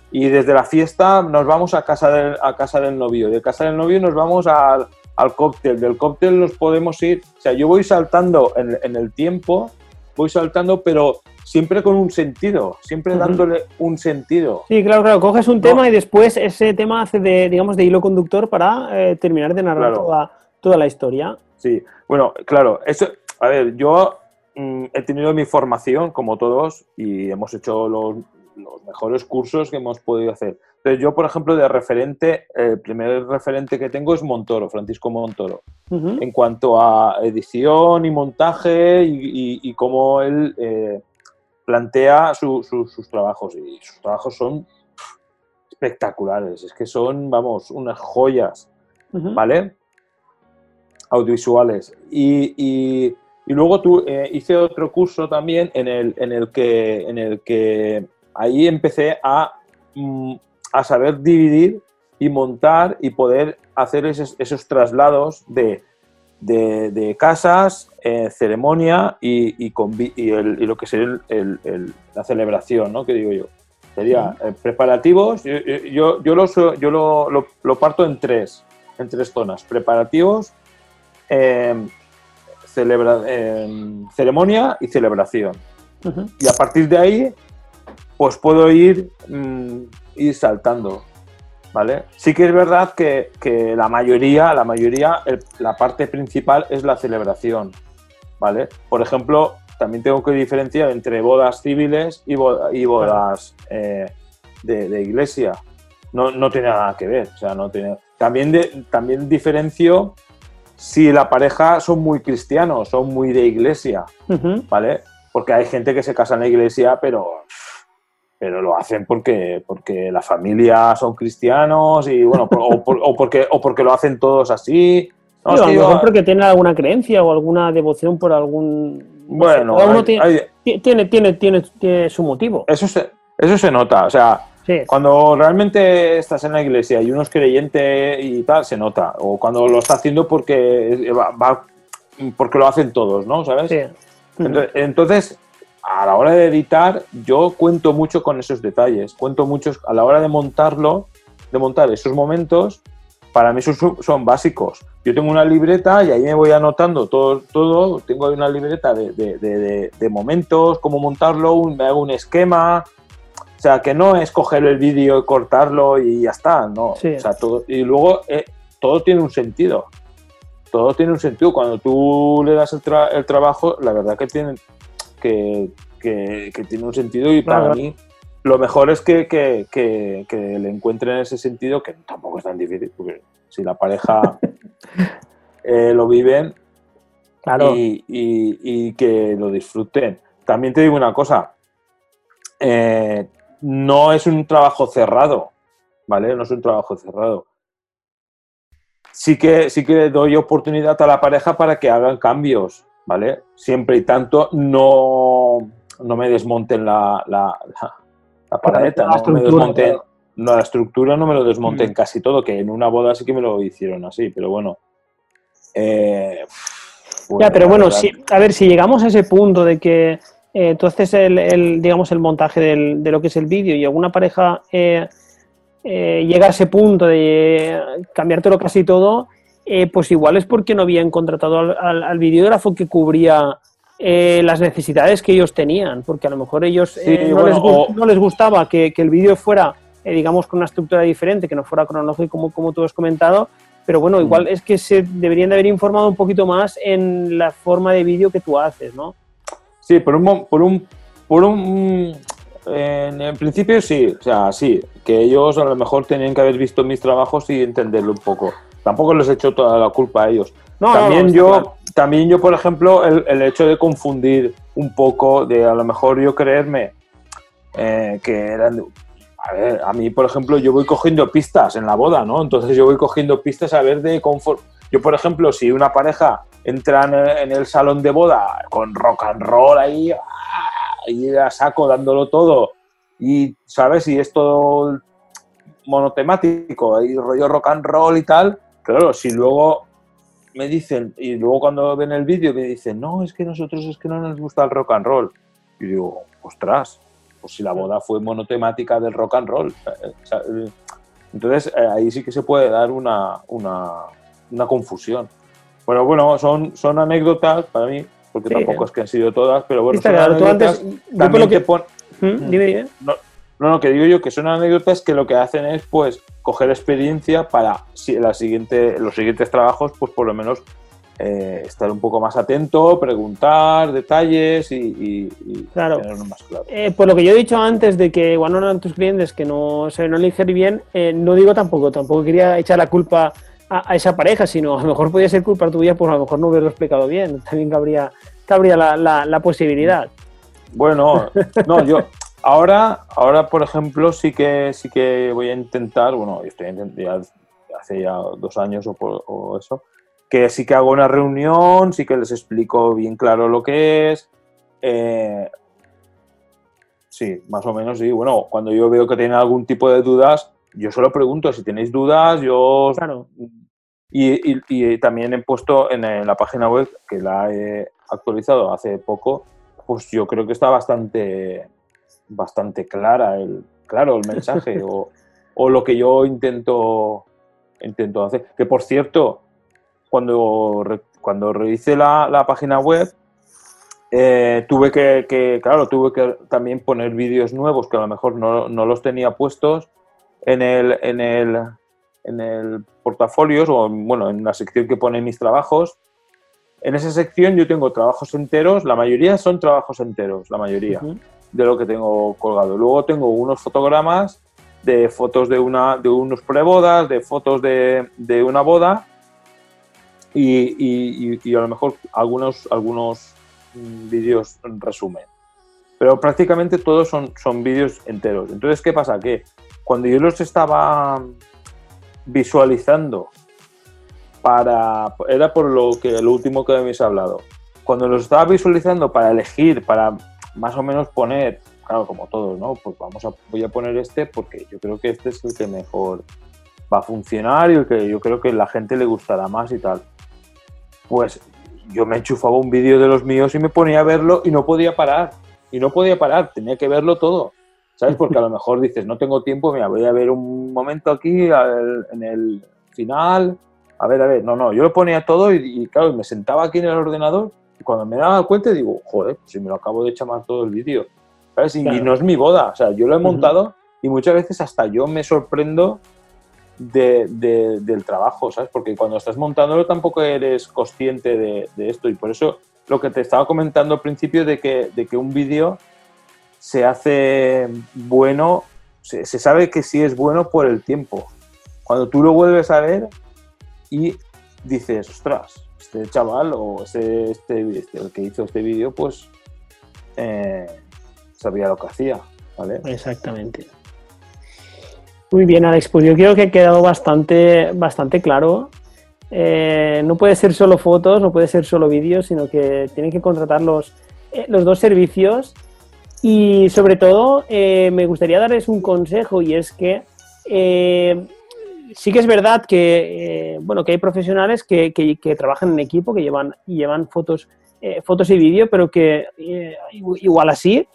Y desde la fiesta nos vamos a casa del, a casa del novio. De casa del novio nos vamos al, al cóctel. Del cóctel nos podemos ir. O sea, yo voy saltando en, en el tiempo, voy saltando, pero siempre con un sentido, siempre dándole un sentido. Sí, claro, claro. Coges un No. tema y después ese tema hace de, digamos, de hilo conductor para eh, terminar de narrar Claro. toda, toda la historia. Sí, bueno, claro, eso, a ver, yo mm, he tenido mi formación, como todos, y hemos hecho los, los mejores cursos que hemos podido hacer. Entonces, yo, por ejemplo, de referente, el primer referente que tengo es Montoro, Francisco Montoro, en cuanto a edición y montaje y, y- y cómo él eh, plantea su- su- sus trabajos. Y sus trabajos son espectaculares, es que son, vamos, unas joyas. ¿vale? Audiovisuales. Y, y- y luego tú, eh, hice otro curso también en el, en el, que, en el que ahí empecé a, mm, a saber dividir y montar y poder hacer esos, esos traslados de, de- de casas, eh, ceremonia y, y, convi- y el- y lo que sería el- la celebración, ¿no? Que digo yo. Sería eh, preparativos, yo, yo- yo, yo, lo, yo lo, lo- lo parto en tres, en tres zonas. Preparativos, eh, celebra- eh, ceremonia y celebración. Y a partir de ahí, pues puedo ir, mm, ir saltando. ¿Vale? Sí que es verdad que, que la mayoría, la mayoría, el- la parte principal es la celebración. ¿Vale? Por ejemplo, también tengo que diferenciar entre bodas civiles y, bo- y bodas eh, de, de iglesia. No, no tiene nada que ver. O sea, no tiene... también, de- también diferencio si la pareja son muy cristianos, son muy de iglesia. ¿vale? Porque hay gente que se casa en la iglesia, pero, pero lo hacen porque, porque la familia son cristianos y bueno, por- o, por- o porque, o porque lo hacen todos así. No, a lo mejor porque tiene alguna creencia o alguna devoción por algún. bueno, hay- tiene, hay- tiene, tiene, tiene, tiene su motivo. eso, se, eso se nota. O sea, Sí. cuando realmente estás en la iglesia y uno es creyente y tal, se nota. O cuando lo está haciendo porque, va, va- porque lo hacen todos, ¿no? ¿Sabes? sí. Entonces, entonces, a la hora de editar, yo cuento mucho con esos detalles. Cuento mucho a la hora de montarlo, de montar esos momentos. Para mí son, son básicos. Yo tengo una libreta y ahí me voy anotando todo. todo. Tengo una libreta de, de- de- de- de momentos, cómo montarlo, un- me hago un esquema. O sea, que no es coger el vídeo y cortarlo y ya está, no. Sí. O sea, todo, y luego eh, todo tiene un sentido todo tiene un sentido. Cuando tú le das el, tra- el trabajo, la verdad que tiene, que, que- que tiene un sentido y para Claro. mí lo mejor es que, que- que- que le encuentren ese sentido, que tampoco es tan difícil, porque si la pareja eh, lo viven Claro. y, y- y que lo disfruten. También te digo una cosa, eh, no es un trabajo cerrado, ¿vale? No es un trabajo cerrado. Sí que, sí que doy oportunidad a la pareja para que hagan cambios, ¿vale? Siempre y tanto no, no me desmonten la, la, la, la paradeta, la no me claro. no, la estructura no me lo desmonten Mm. casi todo, que en una boda sí que me lo hicieron así, pero bueno. Eh, Ya, pero bueno, si, a ver, si llegamos a ese punto de que eh, tú haces el, el, digamos, el montaje del- de lo que es el vídeo y alguna pareja eh, eh, llega a ese punto de eh, cambiártelo casi todo, pues igual es porque no habían contratado al, al- al videógrafo que cubría eh, las necesidades que ellos tenían, porque a lo mejor ellos Sí, eh, no, bueno, les, o- no les gustaba que, que el vídeo fuera, eh, digamos, con una estructura diferente, que no fuera cronológico como, como tú has comentado, pero bueno, igual Mm. es que se deberían de haber informado un poquito más en la forma de vídeo que tú haces, ¿no? Sí, por un, por un, por un, en principio sí, o sea, sí, que ellos a lo mejor tenían que haber visto mis trabajos y entenderlo un poco. Tampoco les he hecho toda la culpa a ellos. No, no, también no, está yo, claro. También yo, por ejemplo, el, el hecho de confundir un poco, de a lo mejor yo creerme eh, que eran, a ver, a mí, por ejemplo, yo voy cogiendo pistas en la boda, ¿no? Entonces yo voy cogiendo pistas a ver de confort. Yo, por ejemplo, si una pareja entra en el, salón de boda con rock and roll ahí, ¡ah! y a saco dándolo todo, y, ¿sabes? Y es todo monotemático, ahí rollo rock and roll y tal, claro, si luego me dicen, y luego cuando ven el vídeo me dicen, no, es que nosotros es que no nos gusta el rock and roll. Y digo, ostras, pues si la boda fue monotemática del rock and roll. eh, eh, Entonces eh, ahí sí que se puede dar una, una, una confusión. Bueno, bueno, son, son anécdotas para mí porque Sí, tampoco eh. es que han sido todas, pero bueno, Está son claro, tú anécdotas antes- también lo que- que pon- ¿Mm? Dime, dime. no, no, no, que digo yo que son anécdotas que lo que hacen es pues coger experiencia para la siguiente, los siguientes trabajos, pues por lo menos eh, estar un poco más atento, preguntar detalles y, y- y Claro. tenerlo más claro. Eh, por lo que yo he dicho antes de que igual no eran tus clientes que no se no elegir bien, eh, no digo tampoco, tampoco quería echar la culpa a, a esa pareja, sino a lo mejor podía ser culpa tuya, pues a lo mejor no haberlo explicado bien. También cabría, cabría la, la- la posibilidad. Bueno, no, yo ahora, ahora por ejemplo, sí que sí que voy a intentar, bueno, estoy ya hace ya dos años o, por- o eso, que sí que hago una reunión, sí que les explico bien claro lo que es. eh, sí, más o menos, sí. Bueno, cuando yo veo que tienen algún tipo de dudas, yo solo pregunto si tenéis dudas, yo Claro. y, y- y también he puesto en, la página web, que la he actualizado hace poco, pues yo creo que está bastante, bastante clara el, claro el mensaje o, o lo que yo intento, intento hacer. Que por cierto, cuando, re- cuando rehice la, la página web, eh, tuve que, que, claro, tuve que también poner vídeos nuevos que a lo mejor no, no los tenía puestos en el, en el, en el portafolios o bueno, en la sección que pone mis trabajos. En esa sección yo tengo trabajos enteros, la mayoría son trabajos enteros, la mayoría. De lo que tengo colgado. Luego tengo unos fotogramas de fotos de, una, de unos prebodas, de fotos de, de una boda y, y- y- a lo mejor algunos, algunos mm, vídeos en resumen. Pero prácticamente todos son, son vídeos enteros. Entonces, ¿qué pasa? Que cuando yo los estaba visualizando para... Era por lo que lo último que habéis hablado. Cuando los estaba visualizando para elegir, para más o menos poner, claro, como todos, ¿no? Pues vamos a, voy a poner este porque yo creo que este es el que mejor va a funcionar y el que yo creo que la gente le gustará más y tal. Pues yo me enchufaba un vídeo de los míos y me ponía a verlo y no podía parar. Y no podía parar, tenía que verlo todo. ¿Sabes? Porque a lo mejor dices, no tengo tiempo, mira, voy a ver un momento aquí en el final. A ver, a ver, no, no, yo lo ponía todo y, y, me sentaba aquí en el ordenador cuando me daba cuenta digo, joder, pues si me lo acabo de chamar todo el vídeo. ¿Sabes? Y, no es mi boda, o sea, yo lo he montado y muchas veces hasta yo me sorprendo de- de- del trabajo, ¿sabes? Porque cuando estás montándolo tampoco eres consciente de, de esto y por eso lo que te estaba comentando al principio de que, de que un vídeo se hace bueno, se, se sabe que sí es bueno por el tiempo. Cuando tú lo vuelves a ver y dices, ostras, este chaval o este, este, este- el que hizo este vídeo, pues eh, sabía lo que hacía, ¿vale? Exactamente. Muy bien, Alex. Pues yo creo que ha quedado bastante, bastante claro. Eh, no puede ser solo fotos, no puede ser solo vídeos, sino que tienen que contratar los, eh, los dos servicios. Y sobre todo, me gustaría darles un consejo y es que sí que es verdad que, eh, bueno, que hay profesionales que, que- trabajan en equipo, que llevan, llevan fotos, eh, fotos y vídeo, pero que eh, igual así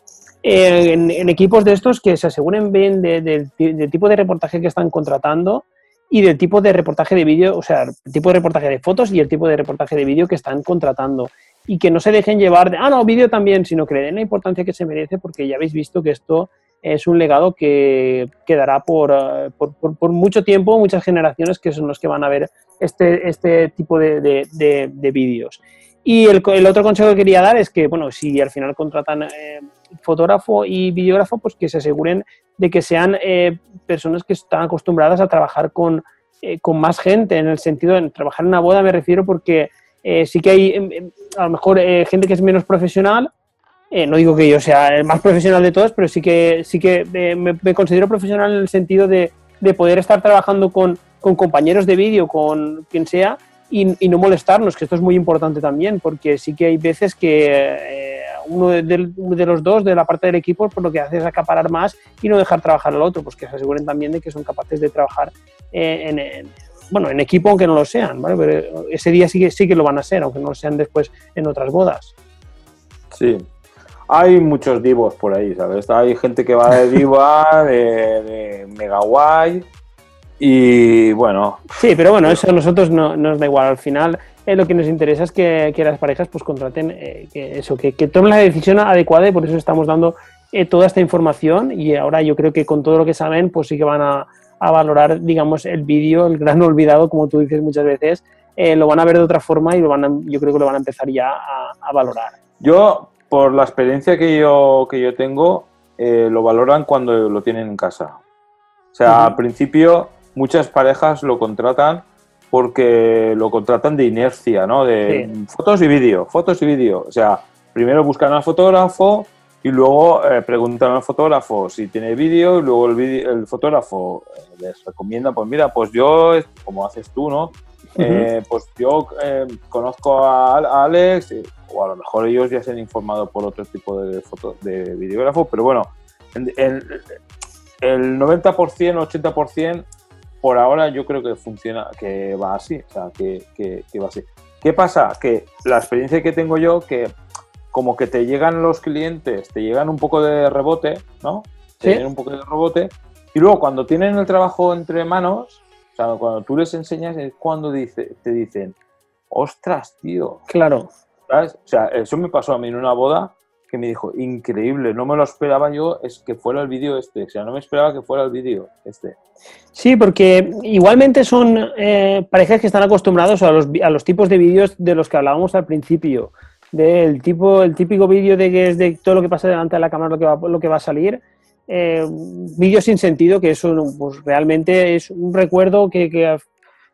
eh, en, equipos de estos que se aseguren bien de- de- del tipo de reportaje que están contratando y del tipo de reportaje de vídeo, o sea, el tipo de reportaje de fotos y el tipo de reportaje de vídeo que están contratando. Y que no se dejen llevar de, ah, no, vídeo también, sino que le den la importancia que se merece porque ya habéis visto que esto es un legado que quedará por, eh, por, mucho tiempo, muchas generaciones que son los que van a ver este, este tipo de, de- de- de vídeos. Y el, otro consejo que quería dar es que, bueno, si al final contratan eh, fotógrafo y videógrafo, pues que se aseguren de que sean eh, personas que están acostumbradas a trabajar con, eh, con más gente, en el sentido de trabajar en una boda me refiero porque sí que hay em, em, a lo mejor gente que es menos profesional, eh, no digo que yo sea el más profesional de todos, pero sí que, sí que eh, me, considero profesional en el sentido de, de poder estar trabajando con, con compañeros de vídeo, con quien sea, y, no molestarnos, que esto es muy importante también, porque sí que hay veces que eh, uno de, los dos de la parte del equipo pues lo que hace es acaparar más y no dejar trabajar al otro, pues que se aseguren también de que son capaces de trabajar en, en- bueno, en equipo aunque no lo sean, ¿vale? Pero ese día sí que, sí que lo van a ser, aunque no lo sean después en otras bodas. Sí. Hay muchos divos por ahí, ¿sabes? Hay gente que va de diva, de, de mega guay. Y bueno, Sí, pero bueno, eso a nosotros no nos da igual. Al final, eh, lo que nos interesa es que, las parejas pues contraten eh, que eso, que, tomen la decisión adecuada y por eso estamos dando eh, toda esta información y ahora yo creo que con todo lo que saben pues sí que van a, valorar digamos el vídeo, el gran olvidado como tú dices muchas veces, lo van a ver de otra forma y lo van a, yo creo que lo van a empezar ya a, valorar. Yo, por la experiencia que yo, que yo tengo, lo valoran cuando lo tienen en casa. O sea, al principio muchas parejas lo contratan porque lo contratan de inercia, ¿no? De fotos y vídeo, fotos y vídeo. O sea, primero buscan al fotógrafo y luego eh, preguntan al fotógrafo si tiene vídeo y luego el, el fotógrafo eh, les recomienda, pues mira, pues yo, como haces tú, ¿no? Eh, pues yo conozco a, Alex, o a lo mejor ellos ya se han informado por otro tipo de, foto, de videógrafo, pero bueno, el, el 90%, 80% por ahora yo creo que funciona, que va así, o sea, que, va así. ¿Qué pasa? Que la experiencia que tengo yo, que como que te llegan los clientes, te llegan un poco de rebote, ¿no? Te llegan un poco de rebote, y luego cuando tienen el trabajo entre manos, o sea, cuando tú les enseñas es cuando dice, te dicen, ostras, tío. Claro. O sea, eso me pasó a mí en una boda, que me dijo, increíble, no me lo esperaba yo, es que fuera el vídeo este, o sea, no me esperaba que fuera el vídeo este. Sí, porque igualmente son eh, parejas que están acostumbrados a los, a los tipos de vídeos de los que hablábamos al principio, del tipo, el típico vídeo de que es de todo lo que pasa delante de la cámara lo que va, lo que va a salir, eh, sin sentido, que eso pues, realmente es un recuerdo que, que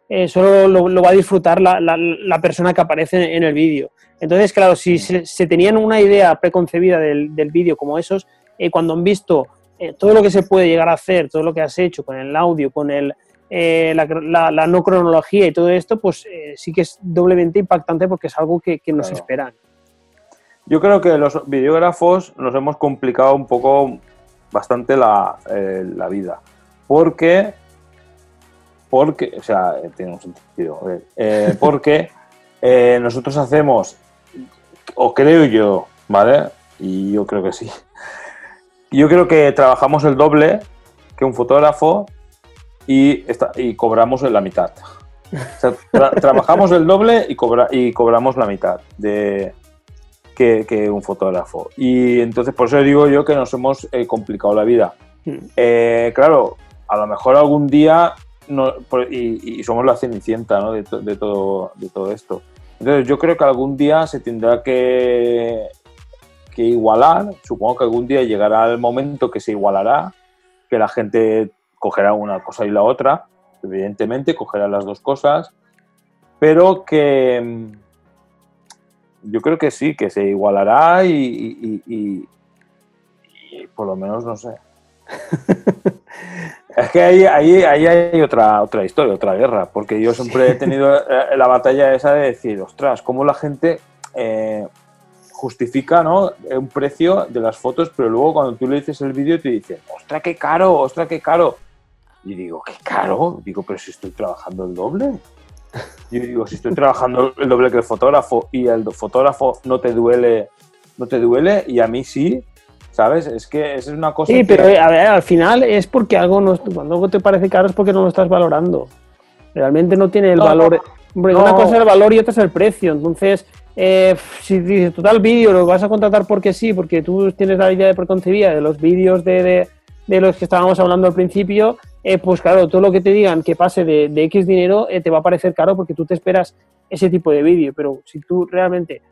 eh, solo lo, va a disfrutar la, la, la persona que aparece en el vídeo. Entonces, claro, si se, tenían una idea preconcebida del, vídeo como esos, eh, cuando han visto eh, todo lo que se puede llegar a hacer, todo lo que has hecho con el audio, con el, eh, la, no cronología y todo esto, pues sí que es doblemente impactante porque es algo que, nos esperan. Yo creo que los videógrafos nos hemos complicado un poco bastante la, vida. Porque, porque, o sea, tiene un sentido, porque nosotros hacemos o creo yo, ¿vale? Y yo creo que sí. Yo creo que trabajamos el doble que un fotógrafo y, y cobramos la mitad. trabajamos el doble y, cobra, y cobramos la mitad de, que, un fotógrafo. Y entonces por eso digo yo que nos hemos eh, complicado la vida. Hmm. Eh, claro, a lo mejor algún día, no, y, somos la cenicienta ¿no? de, de, todo, de todo esto. Entonces yo creo que algún día se tendrá que, igualar, supongo que algún día llegará el momento que se igualará, que la gente cogerá una cosa y la otra, evidentemente cogerá las dos cosas, pero que mm, yo creo que sí, que se igualará y por lo menos no sé. Es que ahí, ahí, ahí, hay otra, otra historia, otra guerra, porque yo siempre he tenido eh, la batalla esa de decir, ostras, cómo la gente eh, justifica ¿no? un precio de las fotos, pero luego cuando tú le dices el vídeo te dice, ostras, qué caro, ostras, qué caro. Y digo, ¿qué caro? Digo, pero si estoy trabajando el doble. Yo digo, si estoy trabajando el doble que el fotógrafo y el fotógrafo no te duele, no te duele y a mí sí, ¿Sabes? Es que es una cosa. Sí, pero a ver, al final es porque algo no, cuando algo te parece caro es porque no lo estás valorando. Realmente no tiene el valor. una cosa es el valor y otra es el precio. Entonces, eh, si dices total vídeo lo vas a contratar porque sí, porque tú tienes la idea de preconcebida de los vídeos de, de, los que estábamos hablando al principio, eh, pues claro, todo lo que te digan que pase de, de X dinero eh, te va a parecer caro porque tú te esperas ese tipo de vídeo. Pero si tú realmente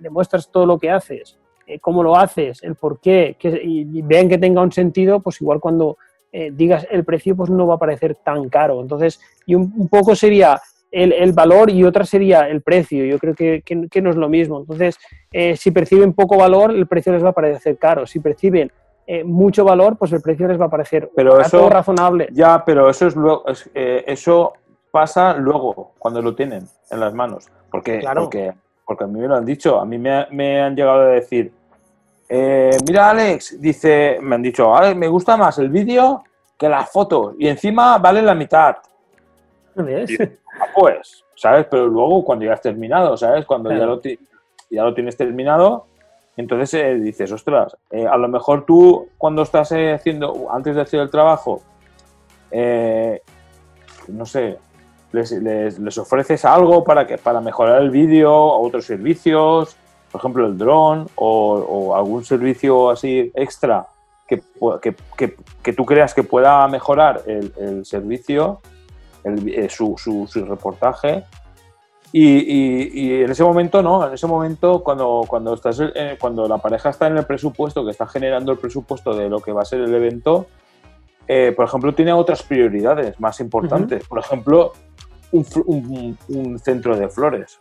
demuestras todo lo que haces eh, cómo lo haces, el por qué, que, y, vean que tenga un sentido, pues igual cuando eh, digas el precio, pues no va a parecer tan caro. Entonces, y un, poco sería el, valor y otra sería el precio. Yo creo que, que, no es lo mismo. Entonces, eh, si perciben poco valor, el precio les va a parecer caro. Si perciben mucho valor, pues el precio les va a parecer pero eso, razonable. Ya, pero eso es luego, eso pasa luego, cuando lo tienen en las manos. Porque, claro. porque porque a mí me lo han dicho, a mí me, han llegado a decir, eh, mira Alex, dice, me han dicho, Alex, me gusta más el vídeo que las fotos y encima vale la mitad. Ah, pues, ¿sabes? Pero luego cuando ya has terminado, ¿sabes? Cuando ya, lo ya lo tienes terminado, entonces eh, dices, ostras, eh, a lo mejor tú cuando estás haciendo, antes de hacer el trabajo, no sé, les, les- les ofreces algo para, que, para mejorar el vídeo, otros servicios, por ejemplo el dron o, o algún servicio así extra que, que, que- que tú creas que pueda mejorar el, el servicio, el- eh, su, su- su reportaje. Y, y- y en ese momento no, en ese momento cuando, cuando, estás, eh, cuando la pareja está en el presupuesto, que está generando el presupuesto de lo que va a ser el evento, eh, por ejemplo, tiene otras prioridades más importantes. Por ejemplo, un, centro de flores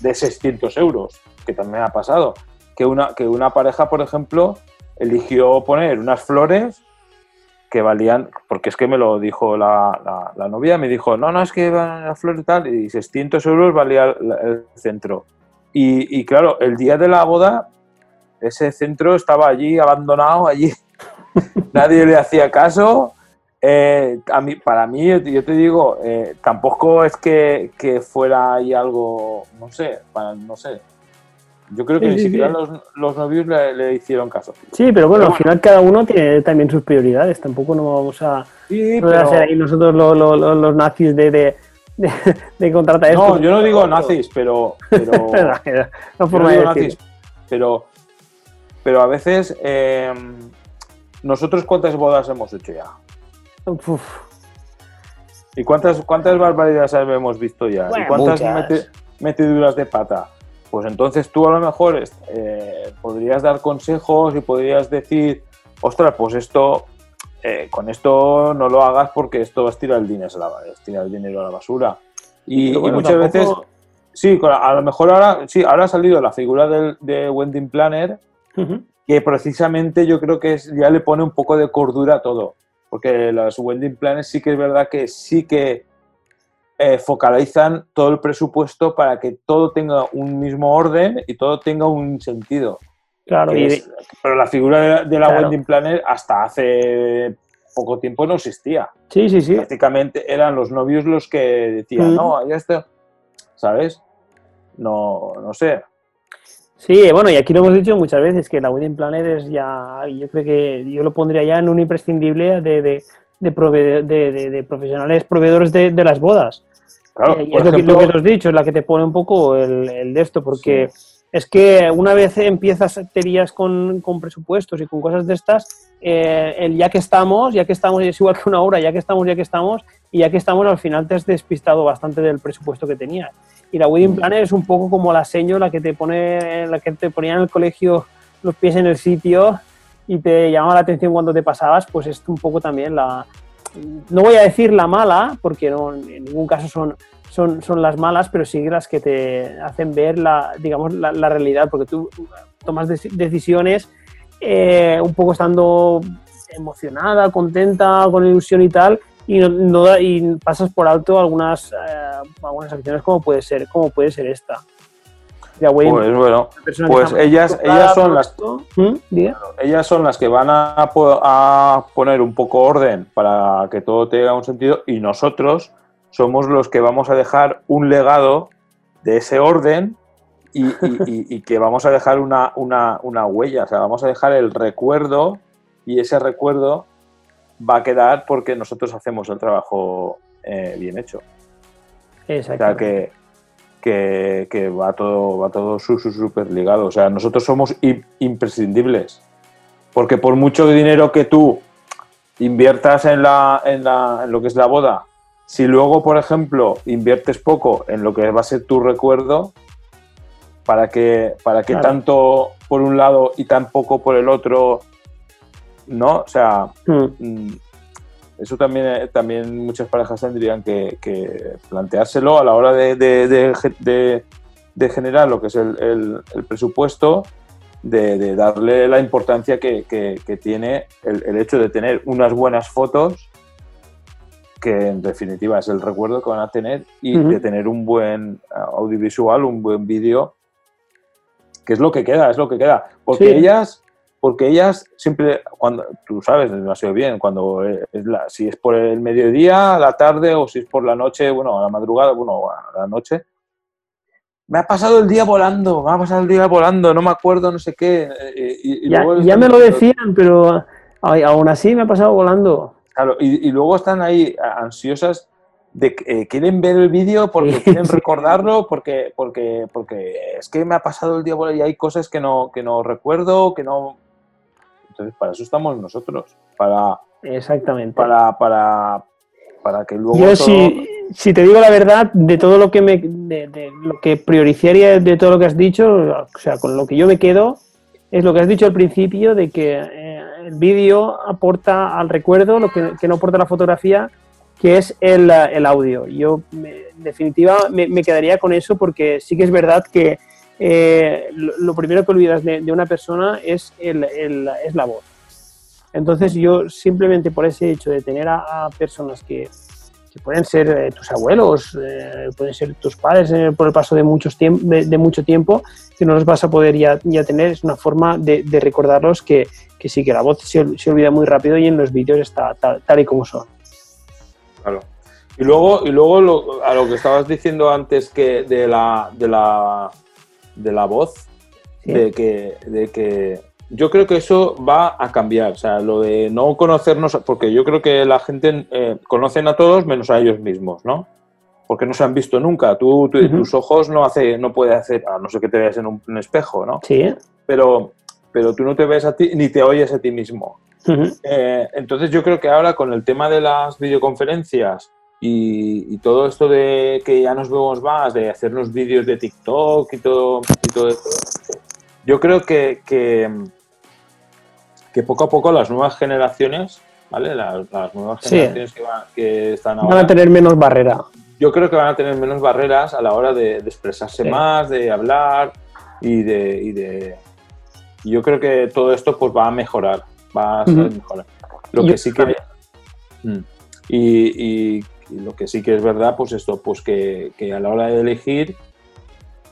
de 600 euros, que también ha pasado. Que una, que una pareja, por ejemplo, eligió poner unas flores que valían, porque es que me lo dijo la, la- la novia, me dijo, no, no, es que van las flores y tal, y 600 euros valía el, el centro. Y, y claro, el día de la boda, ese centro estaba allí abandonado, allí nadie le hacía caso. Eh, a mí, para mí, yo te- digo, eh, tampoco es que, que fuera ahí algo, no sé, para, no sé. Yo creo que Sí, ni sí, siquiera sí. los, los novios le, le hicieron caso. Sí, pero bueno, Pero al final cada uno tiene también sus prioridades. Tampoco no vamos a, no a ser ahí nosotros lo- lo- lo- los nazis de, de, de, de contratar esto. No, yo no digo nazis, pero. pero no yo forma no de digo nazis, pero. Pero a veces. eh, nosotros, ¿cuántas bodas hemos hecho ya? Uf, ¿Y cuántas, cuántas barbaridades hemos visto ya? Bueno, ¿Y cuántas metiduras de pata? Pues entonces tú a lo mejor eh, podrías dar consejos y podrías decir, ostras, pues esto, eh, con esto no lo hagas porque esto es tirar el dinero a la, tirar el dinero a la basura. Y, muchas tampoco- veces, sí, a lo mejor ahora, sí, ahora ha salido la figura del, de Wedding Planner, que precisamente yo creo que es- ya le pone un poco de cordura a todo. Porque las wedding planners sí que es verdad que sí que eh, focalizan todo el presupuesto para que todo tenga un mismo orden y todo tenga un sentido. Claro, y es- pero la figura de, de la Claro. wedding planner hasta hace poco tiempo no existía. sí, sí, sí. Prácticamente eran los novios los que decían, Mm. no, ya está, ¿sabes? No, no sé. Sí, bueno, y aquí lo hemos dicho muchas veces, que la wedding planner es ya, yo creo que yo lo pondría ya en un imprescindible de, de, de, prove- de- profesionales proveedores de, de las bodas. Claro, Eh, y por es lo, que, lo que te has dicho, es la que te pone un poco el, el de esto, porque es que una vez empiezas te lías con, con presupuestos y con cosas de estas, eh, el ya que estamos, ya que estamos, es igual que una hora, ya que estamos, ya que estamos, y ya que estamos, al final te has despistado bastante del presupuesto que tenías. Y la wedding planner es un poco como la seño, la que te pone, la que te ponía en el colegio los pies en el sitio y te llamaba la atención cuando te pasabas, pues es un poco también la, no voy a decir la mala, porque no, en ningún caso son, son, son las malas, pero sí las que te hacen ver la, digamos, la, la realidad, porque tú tomas deci- decisiones eh, un poco estando emocionada, contenta, con ilusión y tal, y, no, no da- y pasas por alto algunas, eh, algunas acciones como puede ser, como puede ser esta. Ya, güey, pues bueno, pues ellas- ellas son las-. ¿Mm? Ellas son las que van a, a poner un poco orden para que todo tenga un sentido y nosotros somos los que vamos a dejar un legado de ese orden y, y- y- y que vamos a dejar una, una- una huella, o sea, vamos a dejar el recuerdo y ese recuerdo va a quedar porque nosotros hacemos el trabajo eh, bien hecho. O Exacto. sea, que, que, que va todo, va todo súper ligado. O sea, nosotros somos imprescindibles. Porque por mucho dinero que tú inviertas en, la, en, la, en lo que es la boda, si luego, por ejemplo, inviertes poco en lo que va a ser tu recuerdo, para que, para que Claro. tanto por un lado y tan poco por el otro, ¿no? O sea, Mm. Mm, Eso también, eh, también muchas parejas tendrían que, que planteárselo a la hora de, de- de ge- de- de generar lo que es el, el- el presupuesto, de, de darle la importancia que, que- que tiene el, el hecho de tener unas buenas fotos, que en definitiva es el recuerdo que van a tener, y de tener un buen eh, audiovisual, un buen vídeo, que es lo que queda, es lo que queda. Porque Sí. ellas porque ellas siempre, cuando tú sabes demasiado bien, cuando es la, si es por el mediodía, la tarde o si es por la noche, bueno, a la madrugada, bueno, a la noche, me ha pasado el día volando, me ha pasado el día volando, no me acuerdo, no sé qué. eh, Y, y Ya, luego ya me lo decían, pero aún así me ha pasado volando. Claro, y, y luego están ahí ansiosas de eh, quieren ver el vídeo porque quieren recordarlo, porque, porque, porque es que me ha pasado el día y hay cosas que no, que no recuerdo, que no. Entonces, para eso estamos nosotros. Para. Exactamente. Para, para, para que luego. Yo, si, si, te digo la verdad, de todo lo que me. De, lo que priorizaría de todo lo que has dicho, o sea, con lo que yo me quedo, es lo que has dicho al principio de que eh, el vídeo aporta al recuerdo lo que, no aporta la fotografía que es el, audio. Yo, en definitiva, me, quedaría con eso porque sí que es verdad que eh, lo, primero que olvidas de, una persona es, el, la voz. Entonces yo simplemente por ese hecho de tener a, personas que, pueden ser eh, tus abuelos, eh, pueden ser tus padres por el paso de, muchos de, mucho tiempo, que no los vas a poder ya, tener, es una forma de, recordarlos que, sí, que la voz se, olvida muy rápido y en los vídeos está tal y como son. Claro. Y luego, y luego a lo que estabas diciendo antes que de la, de la, de la voz, de, que, de que yo creo que eso va a cambiar. O sea, lo de no conocernos, porque yo creo que la gente eh, conocen a todos menos a ellos mismos, ¿no? Porque no se han visto nunca. Tú, tus ojos no hace, no puede hacer, a no ser que te veas en un, espejo, ¿no? Sí. Pero, pero tú no te ves a ti ni te oyes a ti mismo. Eh, entonces yo creo que ahora con el tema de las videoconferencias y, todo esto de que ya nos vemos más, de hacernos vídeos de TikTok y todo, y todo esto, yo creo que, que, poco a poco las nuevas generaciones, ¿vale? Las, nuevas generaciones que, están ahora... Van a tener menos barrera. Yo creo que van a tener menos barreras a la hora de, expresarse más, de hablar y de, y de... Yo creo que todo esto pues va a mejorar va a ser mejor. Lo que sí que... Mm. Y, lo que sí que es verdad, pues esto, pues que, a la hora de elegir,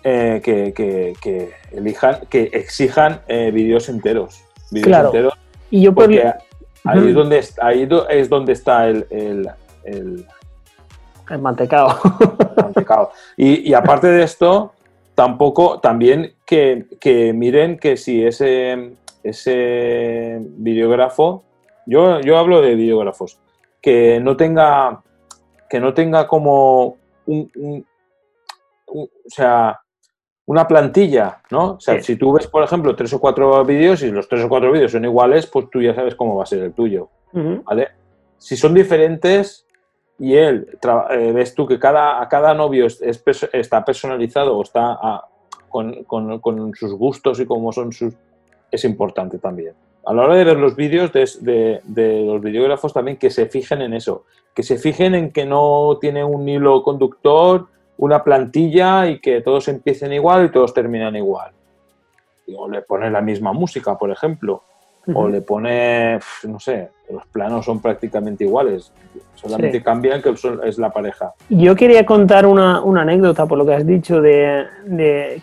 eh, que, elijan, que exijan eh, vídeos enteros. claro. enteros. Y yo porque ahí, es donde, ahí es donde está el, el, el, mantecado. Y, y, aparte de esto, tampoco, también que, que miren que si ese ese videógrafo, yo, yo hablo de videógrafos, que no tenga, que no tenga como un, o sea, una plantilla, ¿no? O sea, si tú ves, por ejemplo, tres o cuatro vídeos y los tres o cuatro vídeos son iguales, pues tú ya sabes cómo va a ser el tuyo, ¿vale? Si son diferentes y él, eh, ves tú que cada, a cada novio está personalizado o está con, sus gustos y cómo son sus, es importante también. A la hora de ver los vídeos de, los videógrafos también que se fijen en eso, que se fijen en que no tiene un hilo conductor, una plantilla y que todos empiecen igual y todos terminan igual. O le pone la misma música, por ejemplo, o le pone, no sé, los planos son prácticamente iguales, solamente cambian que es la pareja. Yo quería contar una, anécdota por lo que has dicho de,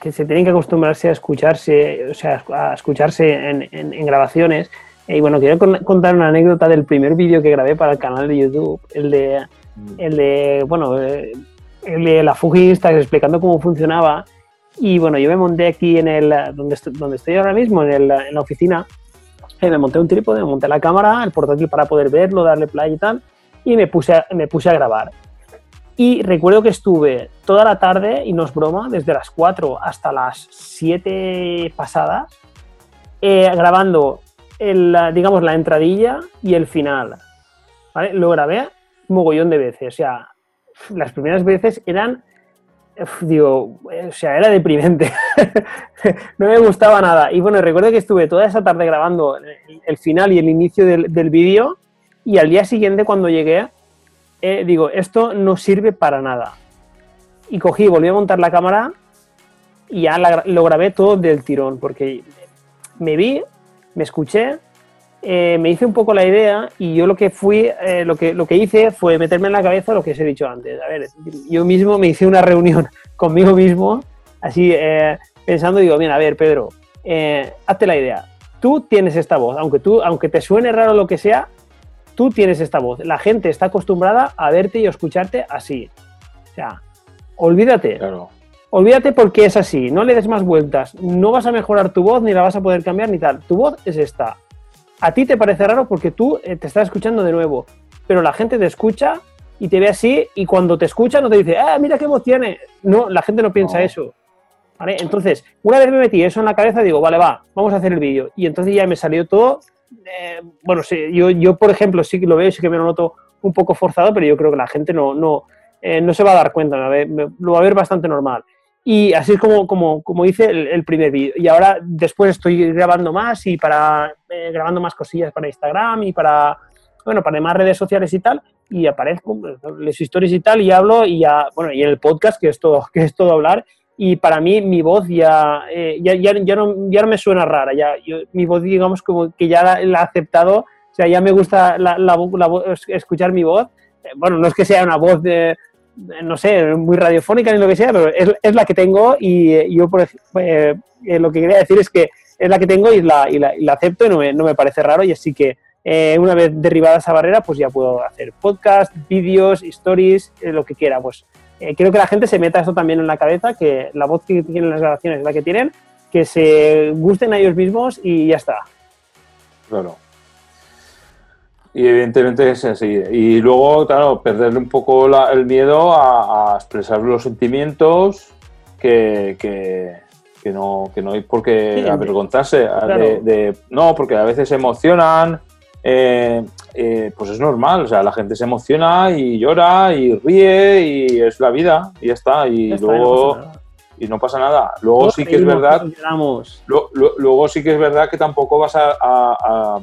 que se tienen que acostumbrarse a escucharse, o sea, a escucharse en, grabaciones. Y bueno, quiero contar una anécdota del primer vídeo que grabé para el canal de YouTube, el de, mm. el de bueno, el de la Fuji explicando cómo funcionaba. Y bueno, yo me monté aquí en el, donde estoy, donde estoy ahora mismo, en, en la oficina, me monté un trípode, me monté la cámara, el portátil para poder verlo, darle play y tal, y me puse a, me puse a grabar. Y recuerdo que estuve toda la tarde, y no es broma, desde las 4 hasta las 7 pasadas, eh, grabando el, digamos, la entradilla y el final. ¿vale? Lo grabé mogollón de veces. O sea, las primeras veces eran digo, o sea, era deprimente. no me gustaba nada. Y bueno, recuerdo que estuve toda esa tarde grabando el, final y el inicio del, vídeo y al día siguiente cuando llegué, eh, digo, esto no sirve para nada. Y cogí, volví a montar la cámara y ya lo grabé todo del tirón, porque me vi, me escuché eh, me hice un poco la idea y yo lo que fui, eh, lo, que, lo que hice fue meterme en la cabeza lo que os he dicho antes. A ver, yo mismo me hice una reunión conmigo mismo, así eh, pensando, digo, mira, a ver, Pedro, hazte la idea. Tú tienes esta voz, aunque, tú, aunque te suene raro lo que sea, tú tienes esta voz. La gente está acostumbrada a verte y a escucharte así. O sea, olvídate. Claro. Olvídate porque es así, no le des más vueltas. No vas a mejorar tu voz ni la vas a poder cambiar ni tal. Tu voz es esta a ti te parece raro porque tú eh, te estás escuchando de nuevo, pero la gente te escucha y te ve así y cuando te escucha no te dice, ah, mira qué voz tiene. No, la gente no piensa No. eso. ¿Vale? Entonces, una vez me metí eso en la cabeza, digo, vale, va, vamos a hacer el vídeo. Y entonces ya me salió todo. eh, bueno, sí, yo, yo, por ejemplo, sí que lo veo, sí que me lo noto un poco forzado, pero yo creo que la gente no, no, eh, no se va a dar cuenta, lo va a ver bastante normal. Y así es como, como, como hice el, el primer vídeo. Y ahora después estoy grabando más y para eh, grabando más cosillas para Instagram y para, bueno, para demás redes sociales y tal. Y aparezco, pues, les historias y tal, y hablo, y ya, bueno, y en el podcast, que es todo, que es todo hablar. Y para mí mi voz ya, eh, ya, ya, ya no, ya no me suena rara. Ya, yo- mi voz, digamos, como que ya la, la he aceptado. O sea, ya me gusta la, la, escuchar mi voz. Eh, bueno, no es que sea una voz de, no sé, muy radiofónica ni lo que sea, pero es, es la que tengo y yo por, eh, eh, lo que quería decir es que es la que tengo y la, la, acepto y no me, no me parece raro y así que eh, una vez derribada esa barrera pues ya puedo hacer podcast, vídeos, stories, lo que quiera. Pues quiero que la gente se meta eso también en la cabeza, que la voz que tienen las grabaciones es la que tienen, que se gusten a ellos mismos y ya está. Claro. Y evidentemente es así. Y luego, claro, perderle un poco la- el miedo a, a expresar los sentimientos que, que, que no, que no hay por qué Sí, avergonzarse. claro. de- de- no, porque a veces se emocionan. eh, eh, pues es normal, o sea, la gente se emociona y llora y ríe y es la vida y ya está. Y Ya está, no luego y no pasa nada. Luego Todos sí que es verdad Luego sí que es verdad que tampoco vas a, a- a-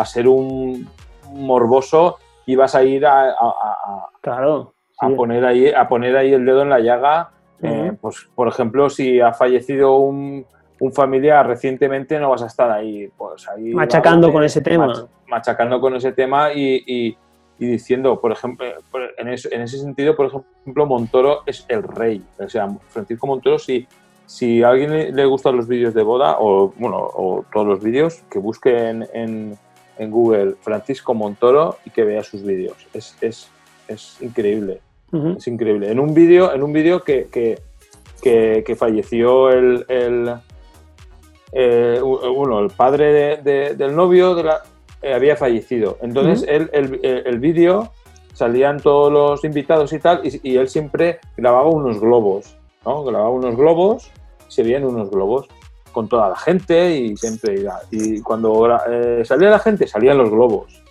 a ser un morboso y vas a ir a, a- a- Claro. a sí. poner ahí, a poner ahí el dedo en la llaga. Eh, pues, por ejemplo, si ha fallecido un, un familiar recientemente, no vas a estar ahí, pues ahí Machacando con ese tema. mach- machacando con ese tema y, y- y diciendo, por ejemplo, por- en, eso- en ese sentido, por ejemplo, Montoro es el rey. O sea, Francisco Montoro, si, si a alguien le, le gustan los vídeos de boda, o bueno, o todos los vídeos, que busque en, en- en Google Francisco Montoro y que vea sus vídeos. Es, es, es increíble. Es increíble. En un vídeo, en un vídeo que, que, que- que falleció el, el, eh, bueno, el padre de- de- del novio de la- eh, había fallecido. Entonces él- el, el- el vídeo salían todos los invitados y tal, y, y él siempre grababa unos globos, ¿no? Grababa unos globos, se veían unos globos con toda la gente y siempre iba. Y cuando eh, salía la gente, salían los globos.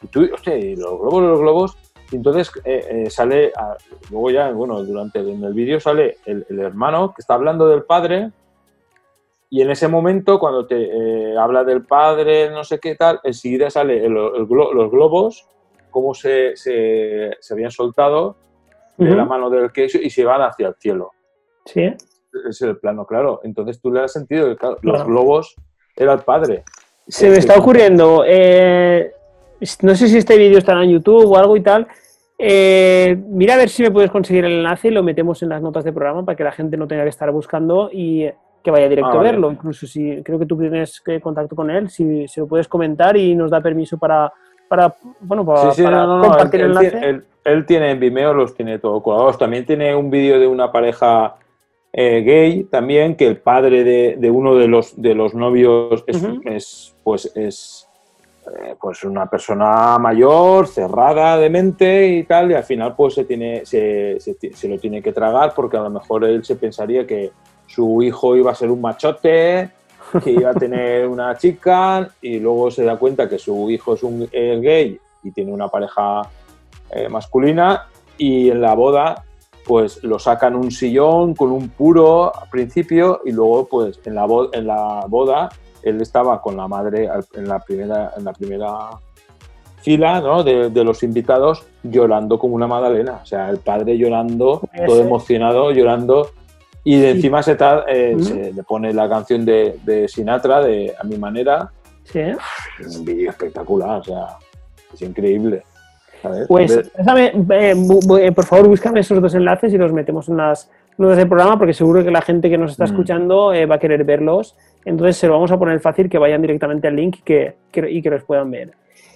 Y tú, hostia, y los globos, los globos. Y entonces eh, eh, sale, a- luego ya, bueno, durante el, en el vídeo sale el, el hermano que está hablando del padre. Y en ese momento, cuando te eh, habla del padre, no sé qué tal, enseguida sale el- el glo- los globos, cómo se, se, se habían soltado de Ujú. la mano del queso y se van hacia el cielo. Sí. Es el plano, claro. Entonces tú le das sentido que claro, los globos era el padre. Se me Sí, está sí. ocurriendo, eh, no sé si este vídeo estará en YouTube o algo y tal. eh, mira a ver si me puedes conseguir el enlace y lo metemos en las notas de programa para que la gente no tenga que estar buscando y que vaya directo Ah, a vale. verlo. Incluso si creo que tú tienes que contacto con él, si, si lo puedes comentar y nos da permiso para, para bueno, para, Sí, sí, para no, compartir él, el enlace. él- él tiene en Vimeo, los tiene todo colaborados. También tiene un vídeo de una pareja eh, gay, también, que el padre de, de uno de los, de los novios es, pues, es eh, pues una persona mayor, cerrada de mente y tal, y al final pues se, tiene, se, se lo tiene que tragar porque a lo mejor él se pensaría que su hijo iba a ser un machote, que iba a tener una chica y luego se da cuenta que su hijo es un es gay y tiene una pareja eh, masculina y en la boda pues lo sacan un sillón con un puro al principio y luego pues en la, bo- en la boda él estaba con la madre en la primera, en la primera fila ¿no? de, de los invitados llorando como una magdalena, o sea, el padre llorando, Puede todo emocionado, llorando y de Sí. encima se, ta- eh, se le pone la canción de, de Sinatra de A mi manera, Sí, es un vídeo espectacular, o sea, es increíble. Pues, eh, eh, por favor, búscame esos dos enlaces y los metemos en las notas del programa porque seguro que la gente que nos está Mm. escuchando eh, va a querer verlos. Entonces se lo vamos a poner fácil que vayan directamente al link y que, que- y que los puedan ver.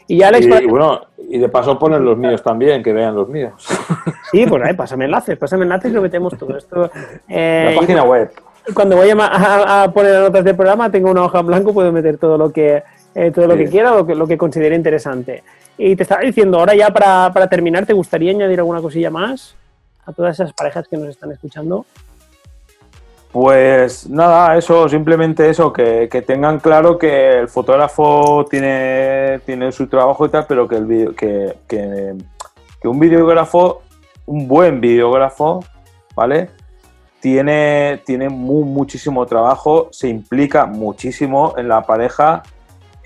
Y ya, Alex, y, para- y bueno, y de paso ponen los míos también, que vean los míos. sí, pues ahí, pásame enlaces, pásame enlaces y lo metemos todo esto. Eh, la página web. cuando vaya a, a poner las notas del programa, tengo una hoja en blanco, puedo meter todo lo que, eh, todo lo que quiera, lo que, lo que considere interesante. Y te estaba diciendo, ahora ya para, para terminar, ¿te gustaría añadir alguna cosilla más a todas esas parejas que nos están escuchando? Pues nada, eso, simplemente eso, que, que, tengan claro que el fotógrafo tiene, tiene su trabajo y tal, pero que, el video, que, que, que un videógrafo, un buen videógrafo, ¿vale? Tiene, tiene muy, muchísimo trabajo, se implica muchísimo en la pareja,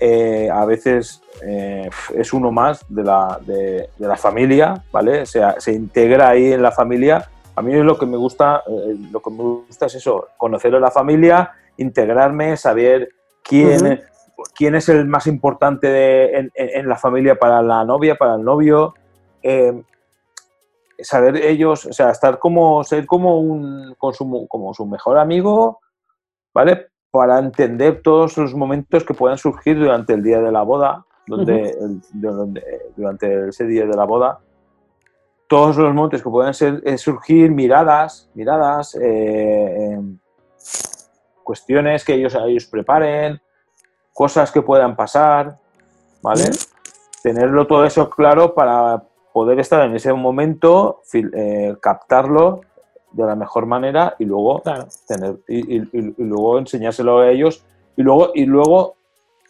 eh, a veces eh, es uno más de la, de, de la familia, ¿vale? O sea, se integra ahí en la familia a mí lo que me gusta, eh, lo que me gusta es eso, conocer a la familia, integrarme, saber quién, quién es el más importante de, en, la familia para la novia, para el novio, eh, saber ellos, o sea, estar como, ser como un, su, como su mejor amigo, ¿vale? Para entender todos los momentos que puedan surgir durante el día de la boda, donde, durante ese día de la boda. Todos los montes que puedan ser, eh, surgir, miradas, miradas, eh, cuestiones que ellos, ellos preparen, cosas que puedan pasar, ¿vale? Tenerlo todo eso claro para poder estar en ese momento, eh, captarlo de la mejor manera y luego tener y, luego enseñárselo a ellos y luego y luego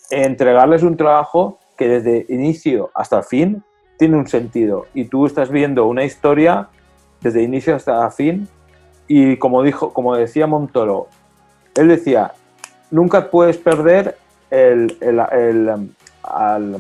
entregarles un trabajo que desde inicio hasta el fin tiene un sentido. Y tú estás viendo una historia desde inicio hasta fin y como dijo, como decía Montoro, él decía, nunca puedes perder el, el, al,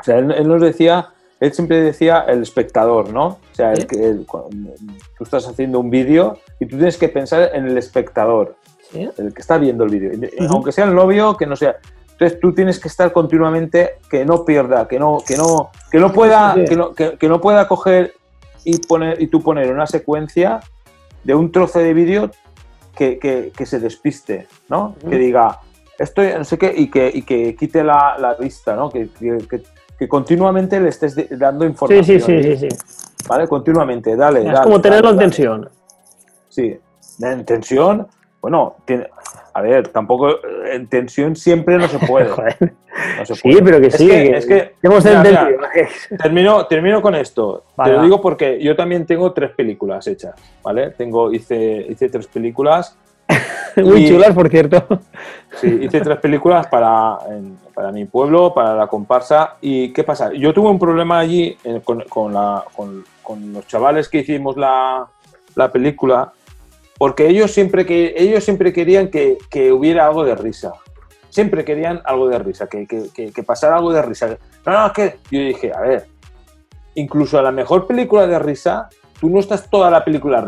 o sea, él, nos decía, él siempre decía el espectador, ¿no? O sea, el que, tú estás haciendo un vídeo y tú tienes que pensar en el espectador, el que está viendo el vídeo, aunque sea el novio, que no sea. Entonces tú tienes que estar continuamente que no pierda, que no, que no, que no pueda, que no, que, no pueda coger y poner y tú poner una secuencia de un trozo de vídeo que, que, se despiste, ¿no? Que diga esto no sé qué y que, y que quite la, la vista, ¿no? Que, que, continuamente le estés dando información. Sí, sí, sí, sí, ¿Vale? Continuamente, dale. Es como tenerlo en tensión. Sí, en tensión. Bueno, tiene, a ver, tampoco eh, en tensión siempre no se puede. Sí, pero que sí. Es que, hemos termino, termino con esto. Te lo digo porque yo también tengo tres películas hechas, ¿vale? Tengo, hice, hice tres películas. Muy chulas, por cierto. Sí, hice tres películas para, para mi pueblo, para la comparsa. ¿Y qué pasa? Yo tuve un problema allí eh, con, con, la, con, con los chavales que hicimos la, la película porque ellos siempre, que, ellos siempre querían que, hubiera algo de risa. Siempre querían algo de risa, que, que, pasara algo de risa. No, no, es que yo dije, a ver, incluso a la mejor película de risa, tú no estás toda la película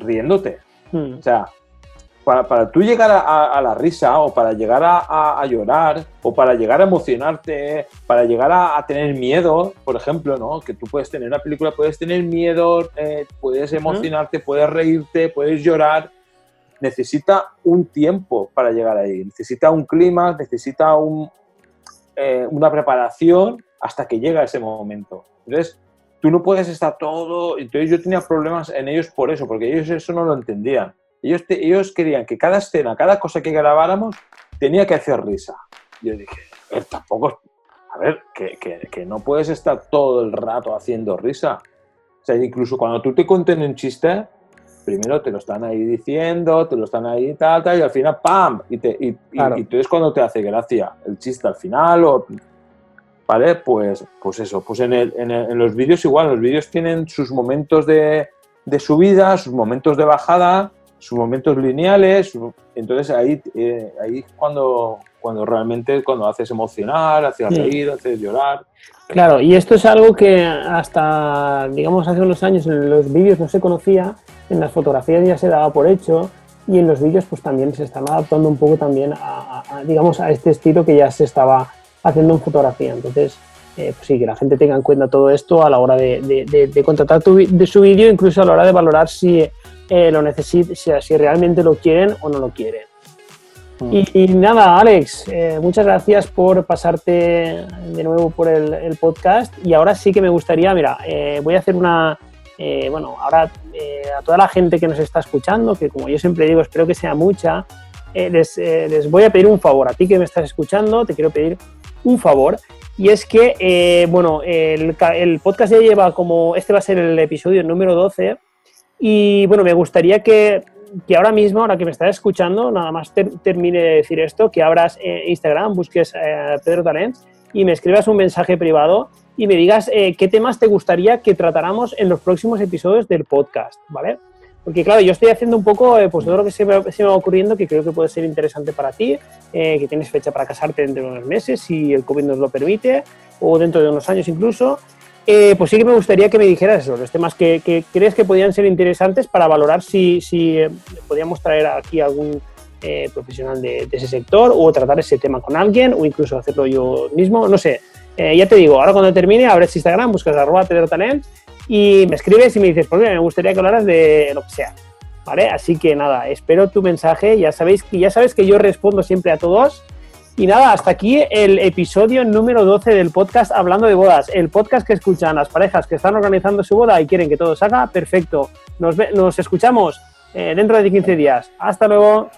riéndote. Hmm. O sea, para, para tú llegar a, la risa o para llegar a, llorar o para llegar a emocionarte, para llegar a, tener miedo, por ejemplo, ¿no? Que tú puedes tener una película, puedes tener miedo, eh, puedes emocionarte, puedes reírte, puedes llorar. Necesita un tiempo para llegar ahí, necesita un clima, necesita un, eh, una preparación hasta que llega ese momento. Entonces, tú no puedes estar todo... Entonces yo tenía problemas en ellos por eso, porque ellos eso no lo entendían ellos, ellos querían que cada escena, cada cosa que grabáramos, tenía que hacer risa. Yo dije, a ver, tampoco, a ver, que, que, no puedes estar todo el rato haciendo risa. O sea, incluso cuando tú te cuenten un chiste, primero te lo están ahí diciendo, te lo están ahí tal, tal, y al final, ¡pam! Y, te, y, tú es cuando te hace gracia el chiste al final, o, ¿vale? Pues, pues eso, pues en, el, en, en los vídeos igual, los vídeos tienen sus momentos de, de subida, sus momentos de bajada, sus momentos lineales, entonces ahí, eh, ahí cuando, cuando realmente cuando haces emocionar, haces reír, haces llorar. Claro, y esto es algo que hasta, digamos, hace unos años en los vídeos no se conocía, en las fotografías ya se daba por hecho y en los vídeos pues también se están adaptando un poco también a, digamos, a este estilo que ya se estaba haciendo en fotografía. Entonces, eh, pues sí, que la gente tenga en cuenta todo esto a la hora de, de, contratar tu, de su vídeo, incluso a la hora de valorar si eh, lo necesiten, si, realmente lo quieren o no lo quieren. Mm. Y, nada, Alex, eh, muchas gracias por pasarte de nuevo por el, podcast. Y ahora sí que me gustaría, mira, eh, voy a hacer una, bueno, ahora a toda la gente que nos está escuchando, que como yo siempre digo, espero que sea mucha, les, les, voy a pedir un favor. A ti que me estás escuchando, te quiero pedir un favor. Y es que, bueno, el, el, podcast ya lleva como, este va a ser el episodio número 12. Y bueno, me gustaría que, que ahora mismo, ahora que me estás escuchando, nada más ter, termine de decir esto, que abras Instagram, busques Pedro Talents y me escribas un mensaje privado y me digas qué temas te gustaría que tratáramos en los próximos episodios del podcast, ¿vale? Porque claro, yo estoy haciendo un poco eh, pues todo lo que se me, se me, va ocurriendo que creo que puede ser interesante para ti, eh, que tienes fecha para casarte dentro de unos meses, si el COVID nos lo permite, o dentro de unos años incluso. Eh, pues sí que me gustaría que me dijeras eso, los temas que, crees que podrían ser interesantes para valorar si, si eh, traer aquí algún eh, profesional de, ese sector o tratar ese tema con alguien o incluso hacerlo yo mismo, no sé. ya te digo, ahora cuando termine, abres Instagram, buscas arroba Talent y me escribes y me dices, pues mira, me gustaría que hablaras de lo que sea. ¿Vale? Así que nada, espero tu mensaje. Ya sabéis que ya sabes que yo respondo siempre a todos. Y nada, hasta aquí el episodio número 12 del podcast Hablando de Bodas, el podcast que escuchan las parejas que están organizando su boda y quieren que todo salga perfecto. Nos, escuchamos eh, dentro de 15 días. Hasta luego.